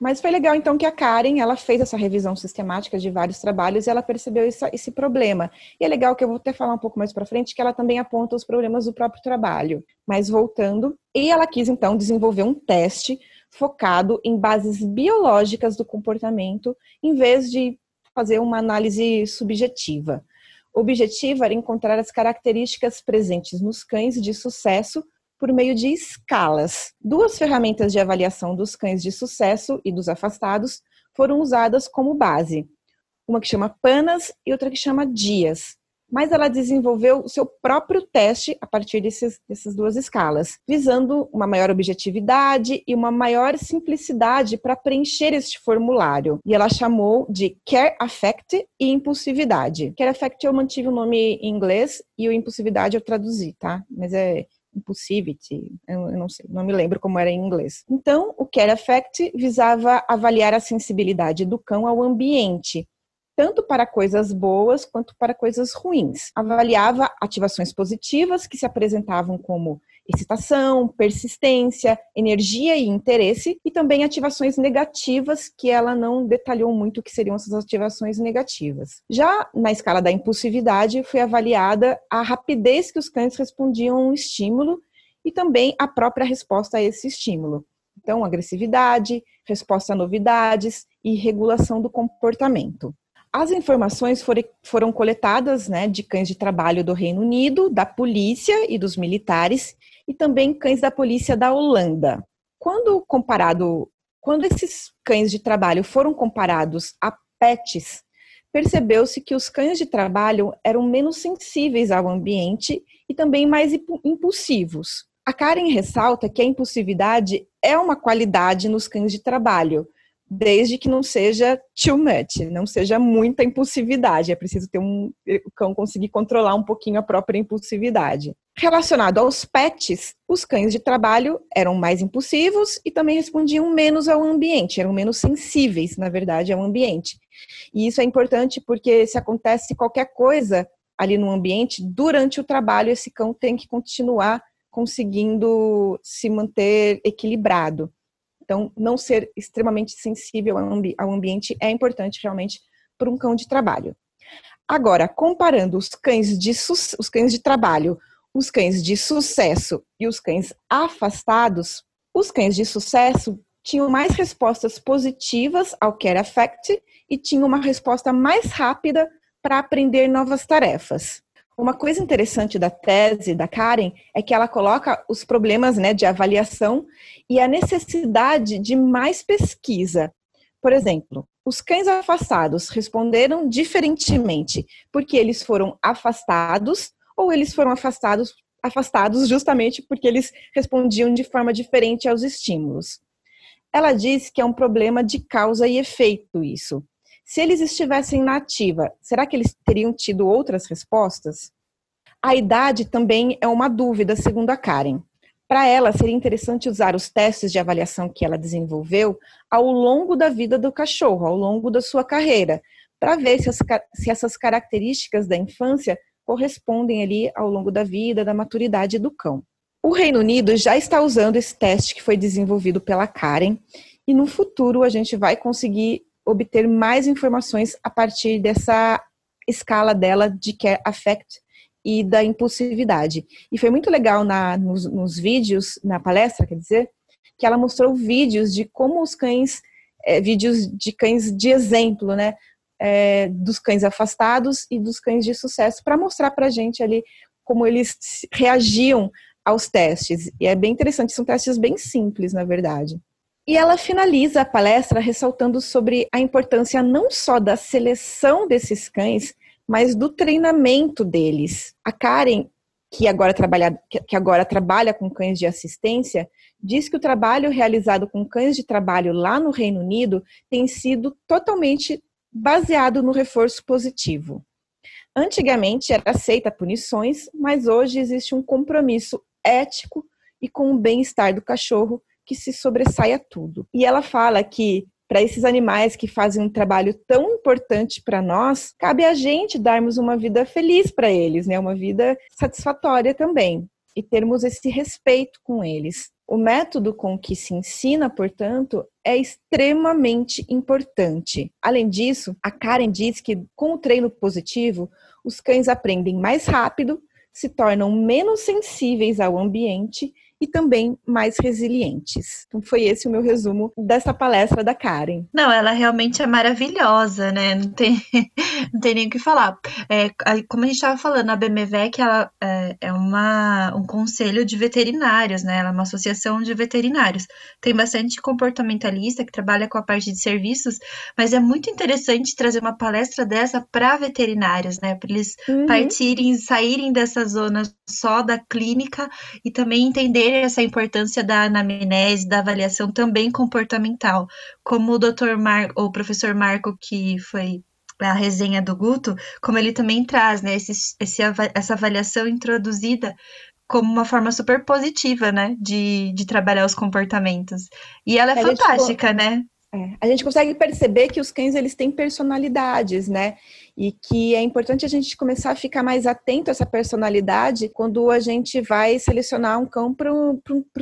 Mas foi legal, então, que a Karen, ela fez essa revisão sistemática de vários trabalhos e ela percebeu essa, esse problema. E é legal que eu vou até falar um pouco mais para frente, que ela também aponta os problemas do próprio trabalho. Mas voltando, e ela quis, então, desenvolver um teste focado em bases biológicas do comportamento, em vez de fazer uma análise subjetiva. O objetivo era encontrar as características presentes nos cães de sucesso por meio de escalas. Duas ferramentas de avaliação dos cães de sucesso e dos afastados foram usadas como base. Uma que chama PANAS e outra que chama DIAS mas ela desenvolveu o seu próprio teste a partir desses, dessas duas escalas, visando uma maior objetividade e uma maior simplicidade para preencher este formulário. E ela chamou de Care Affect e Impulsividade. Care Affect eu mantive o nome em inglês e o Impulsividade eu traduzi, tá? Mas é impulsivity, eu não sei, não me lembro como era em inglês. Então, o Care Affect visava avaliar a sensibilidade do cão ao ambiente, tanto para coisas boas quanto para coisas ruins. Avaliava ativações positivas que se apresentavam como excitação, persistência, energia e interesse, e também ativações negativas que ela não detalhou muito o que seriam essas ativações negativas. Já na escala da impulsividade, foi avaliada a rapidez que os cães respondiam a um estímulo e também a própria resposta a esse estímulo. Então, agressividade, resposta a novidades e regulação do comportamento. As informações foram coletadas né, de cães de trabalho do Reino Unido, da polícia e dos militares, e também cães da polícia da Holanda. Quando comparado, quando esses cães de trabalho foram comparados a pets, percebeu-se que os cães de trabalho eram menos sensíveis ao ambiente e também mais impulsivos. A Karen ressalta que a impulsividade é uma qualidade nos cães de trabalho, desde que não seja too much, não seja muita impulsividade. É preciso ter um o cão conseguir controlar um pouquinho a própria impulsividade. Relacionado aos pets, os cães de trabalho eram mais impulsivos e também respondiam menos ao ambiente, eram menos sensíveis, na verdade, ao ambiente. E isso é importante porque se acontece qualquer coisa ali no ambiente, durante o trabalho esse cão tem que continuar conseguindo se manter equilibrado. Então, não ser extremamente sensível ao ambiente é importante realmente para um cão de trabalho. Agora, comparando os cães de, os cães de trabalho, os cães de sucesso e os cães afastados, os cães de sucesso tinham mais respostas positivas ao Care Affect e tinham uma resposta mais rápida para aprender novas tarefas. Uma coisa interessante da tese da Karen é que ela coloca os problemas né, de avaliação e a necessidade de mais pesquisa. Por exemplo, os cães afastados responderam diferentemente porque eles foram afastados ou eles foram afastados, afastados justamente porque eles respondiam de forma diferente aos estímulos. Ela diz que é um problema de causa e efeito isso. Se eles estivessem na ativa, será que eles teriam tido outras respostas? A idade também é uma dúvida, segundo a Karen. Para ela, seria interessante usar os testes de avaliação que ela desenvolveu ao longo da vida do cachorro, ao longo da sua carreira, para ver se, as, se essas características da infância correspondem ali ao longo da vida, da maturidade do cão. O Reino Unido já está usando esse teste que foi desenvolvido pela Karen e no futuro a gente vai conseguir obter mais informações a partir dessa escala dela de Care Affect e da impulsividade. E foi muito legal na, nos, nos vídeos, na palestra, quer dizer, que ela mostrou vídeos de como os cães, é, vídeos de cães de exemplo, né? É, dos cães afastados e dos cães de sucesso, para mostrar para gente ali como eles reagiam aos testes. E é bem interessante, são testes bem simples, na verdade. E ela finaliza a palestra ressaltando sobre a importância não só da seleção desses cães, mas do treinamento deles. A Karen, que agora trabalha, que agora trabalha com cães de assistência, diz que o trabalho realizado com cães de trabalho lá no Reino Unido tem sido totalmente baseado no reforço positivo. Antigamente era aceita punições, mas hoje existe um compromisso ético e com o bem-estar do cachorro que se sobressai a tudo. E ela fala que para esses animais que fazem um trabalho tão importante para nós, cabe a gente darmos uma vida feliz para eles, né? Uma vida satisfatória também e termos esse respeito com eles. O método com que se ensina, portanto, é extremamente importante. Além disso, a Karen diz que com o treino positivo, os cães aprendem mais rápido, se tornam menos sensíveis ao ambiente e também mais resilientes. Então foi esse o meu resumo dessa palestra da Karen. Não, ela realmente é maravilhosa, né? Não tem, não tem nem o que falar. É, como a gente estava falando, a BMVEC ela é, é uma, um conselho de veterinários, né? Ela é uma associação de veterinários. Tem bastante comportamentalista que trabalha com a parte de serviços, mas é muito interessante trazer uma palestra dessa para veterinários, né? Para eles uhum. partirem, saírem dessa zona só da clínica e também entender essa importância da anamnese, da avaliação também comportamental. Como o doutor Mar, ou o professor Marco, que foi a resenha do Guto, como ele também traz, né, esse, esse, essa avaliação introduzida como uma forma super positiva, né, de, de trabalhar os comportamentos. E ela é, é fantástica, né? É, a gente consegue perceber que os cães eles têm personalidades, né? E que é importante a gente começar a ficar mais atento a essa personalidade quando a gente vai selecionar um cão para o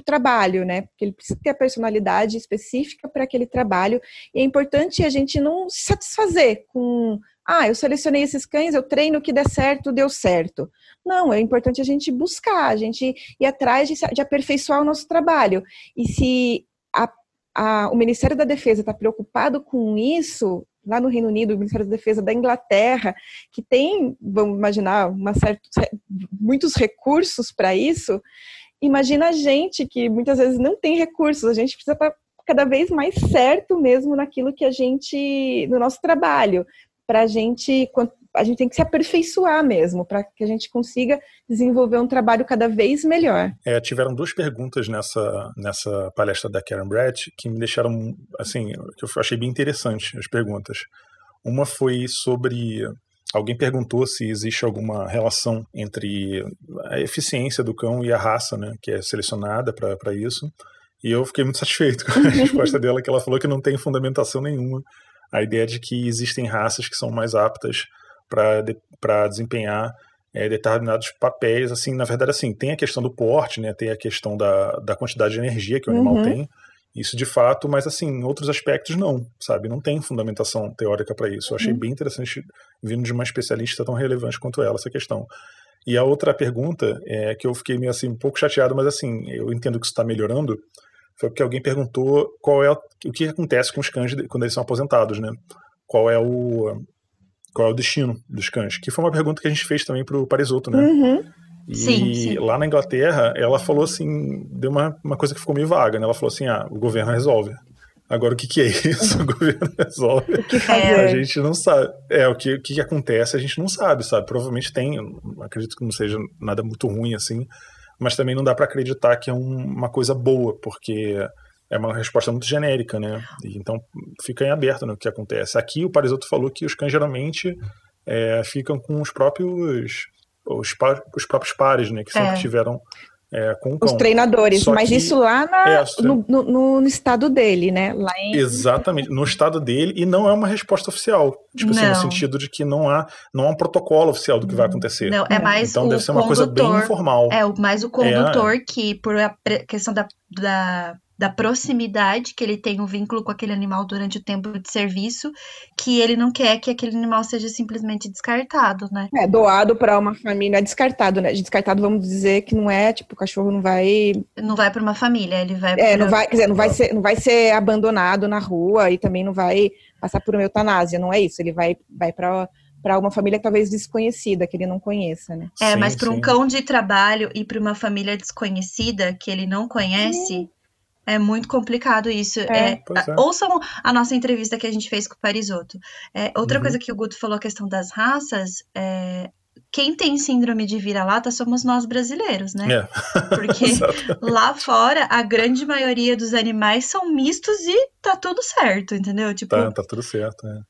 trabalho, né? Porque ele precisa ter a personalidade específica para aquele trabalho. E é importante a gente não se satisfazer com ah, eu selecionei esses cães, eu treino que der certo, deu certo. Não, é importante a gente buscar, a gente ir atrás de, de aperfeiçoar o nosso trabalho. E se a a, o Ministério da Defesa está preocupado com isso, lá no Reino Unido, o Ministério da Defesa da Inglaterra, que tem, vamos imaginar, uma certa, muitos recursos para isso, imagina a gente que muitas vezes não tem recursos, a gente precisa estar tá cada vez mais certo mesmo naquilo que a gente, no nosso trabalho, para a gente, a gente tem que se aperfeiçoar mesmo, para que a gente consiga desenvolver um trabalho cada vez melhor. É, tiveram duas perguntas nessa, nessa palestra da Karen Brett que me deixaram, assim, que eu achei bem interessante as perguntas. Uma foi sobre Alguém perguntou se existe alguma relação entre a eficiência do cão e a raça, né, que é selecionada para isso. E eu fiquei muito satisfeito com a resposta dela, que ela falou que não tem fundamentação nenhuma a ideia de que existem raças que são mais aptas para de, desempenhar é, determinados papéis, assim, na verdade, assim, tem a questão do porte, né, tem a questão da, da quantidade de energia que o animal uhum. tem, isso de fato, mas assim, em outros aspectos não, sabe, não tem fundamentação teórica para isso. Eu achei uhum. bem interessante vindo de uma especialista tão relevante quanto ela essa questão. E a outra pergunta é que eu fiquei meio assim um pouco chateado, mas assim, eu entendo que isso está melhorando, foi porque alguém perguntou qual é o que acontece com os cães quando eles são aposentados, né? Qual é o qual é o destino dos cães? Que foi uma pergunta que a gente fez também para o Parisotto, né? Uhum. E sim, sim. lá na Inglaterra, ela falou assim, deu uma, uma coisa que ficou meio vaga, né? Ela falou assim, ah, o governo resolve. Agora, o que, que é isso? O governo resolve. O que fazer? A gente não sabe. É, o que, o que acontece a gente não sabe, sabe? Provavelmente tem, acredito que não seja nada muito ruim assim, mas também não dá para acreditar que é um, uma coisa boa, porque é uma resposta muito genérica, né? E, então fica em aberto no né, que acontece. Aqui o Parisotto falou que os cães geralmente é, ficam com os próprios os, os próprios pares, né? Que sempre é. tiveram é, com o cão. Os treinadores, Só mas que, isso lá na, é, no, no, no, estado dele, né? Lá em... Exatamente, no estado dele, e não é uma resposta oficial. Tipo não. assim, no sentido de que não há, não há um protocolo oficial do que vai acontecer. Não, é mais Então deve ser uma condutor, coisa bem informal. É, mais o condutor é. que, por a questão da, da da proximidade que ele tem um vínculo com aquele animal durante o tempo de serviço, que ele não quer que aquele animal seja simplesmente descartado, né? É, doado para uma família, é descartado, né? Descartado, vamos dizer que não é, tipo, o cachorro não vai não vai para uma família, ele vai É, pra... não vai, quer dizer, não vai ser não vai ser abandonado na rua e também não vai passar por uma eutanásia, não é isso, ele vai vai para para uma família talvez desconhecida, que ele não conheça, né? É, sim, mas para um cão de trabalho e para uma família desconhecida que ele não conhece, sim. É muito complicado isso. É, é, é. Ouçam a nossa entrevista que a gente fez com o Parisotto. É, outra uhum. coisa que o Guto falou, a questão das raças, é, quem tem síndrome de vira-lata somos nós brasileiros, né? É. Porque lá fora, a grande maioria dos animais são mistos e tá tudo certo, entendeu? Tipo, tá, tá tudo certo, é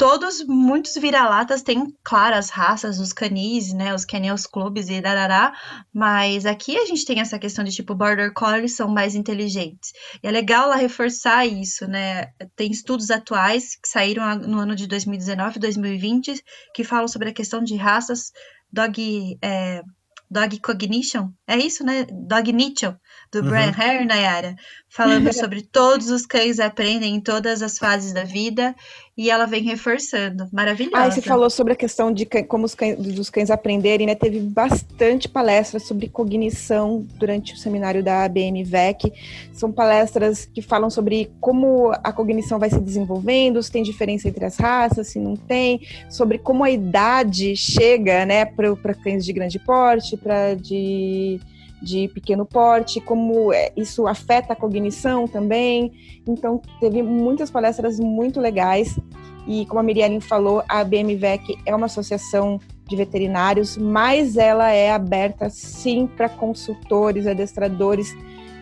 todos, muitos vira-latas têm, claro, as raças, os canis, né, os kennels clubs e darará, mas aqui a gente tem essa questão de, tipo, border collies são mais inteligentes. E é legal lá reforçar isso, né, tem estudos atuais que saíram no ano de 2019 e 2020 que falam sobre a questão de raças dog... É, dog cognition, é isso, né? Dognition, do Brian uhum. Hare, Nayara, falando sobre todos os cães aprendem em todas as fases da vida e ela vem reforçando. Maravilhosa. Ah, você falou sobre a questão de como os cães, dos cães aprenderem, né? Teve bastante palestras sobre cognição durante o seminário da ABMVEC. São palestras que falam sobre como a cognição vai se desenvolvendo, se tem diferença entre as raças, se não tem, sobre como a idade chega, né, para cães de grande porte, para de de pequeno porte, como é, isso afeta a cognição também. Então, teve muitas palestras muito legais. E como a Miriam falou, a BMVEC é uma associação de veterinários, mas ela é aberta sim para consultores, adestradores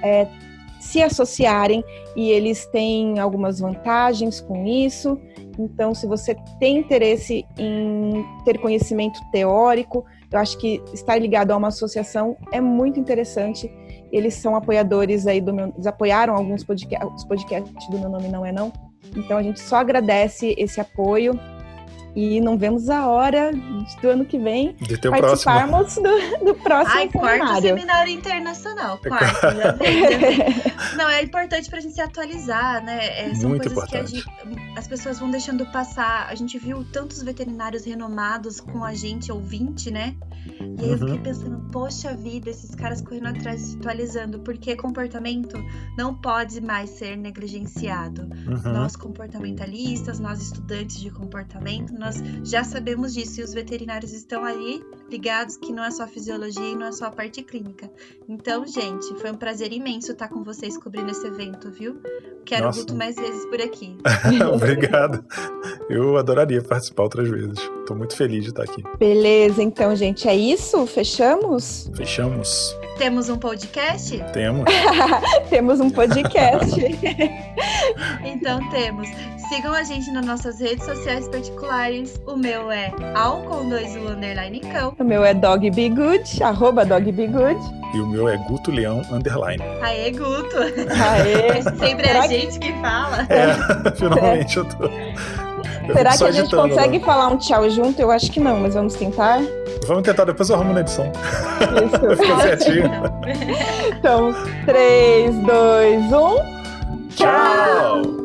é, se associarem e eles têm algumas vantagens com isso. Então, se você tem interesse em ter conhecimento teórico, eu acho que estar ligado a uma associação é muito interessante. Eles são apoiadores aí do meu, eles apoiaram alguns podcasts, podcasts do meu nome não é não. Então a gente só agradece esse apoio e não vemos a hora do ano que vem de ter participarmos do, do próximo Ai, seminário. quarto seminário internacional, é quarto. não, é importante para a gente se atualizar, né? É, são Muito coisas importante. que gente, as pessoas vão deixando passar. A gente viu tantos veterinários renomados com a gente ouvinte, né? E aí eu fiquei uhum. pensando, poxa vida, esses caras correndo atrás se atualizando, porque comportamento não pode mais ser negligenciado. Uhum. Nós comportamentalistas, nós estudantes de comportamento, nós já sabemos disso e os veterinários estão ali ligados que não é só fisiologia e não é só a parte clínica. Então, gente, foi um prazer imenso estar com vocês cobrindo esse evento, viu? Quero Nossa. muito mais vezes por aqui. Obrigado. Eu adoraria participar outras vezes. Estou muito feliz de estar aqui. Beleza, então, gente, é isso? Fechamos? Fechamos. Temos um podcast? Temos. temos um podcast. então temos. Sigam a gente nas nossas redes sociais particulares. O meu é al com dois u underline cão. O meu é dogbegood, arroba dogbegood. E o meu é Guto Leão underline. Aê, Guto! Aê! É sempre a gente que fala. É, finalmente é. eu tô. Será que a gente consegue falar um tchau junto? Eu acho que não, mas vamos tentar. Vamos tentar, depois eu arrumo na edição. Isso. Fica certinho. então, 3, 2, 1. Tchau! tchau.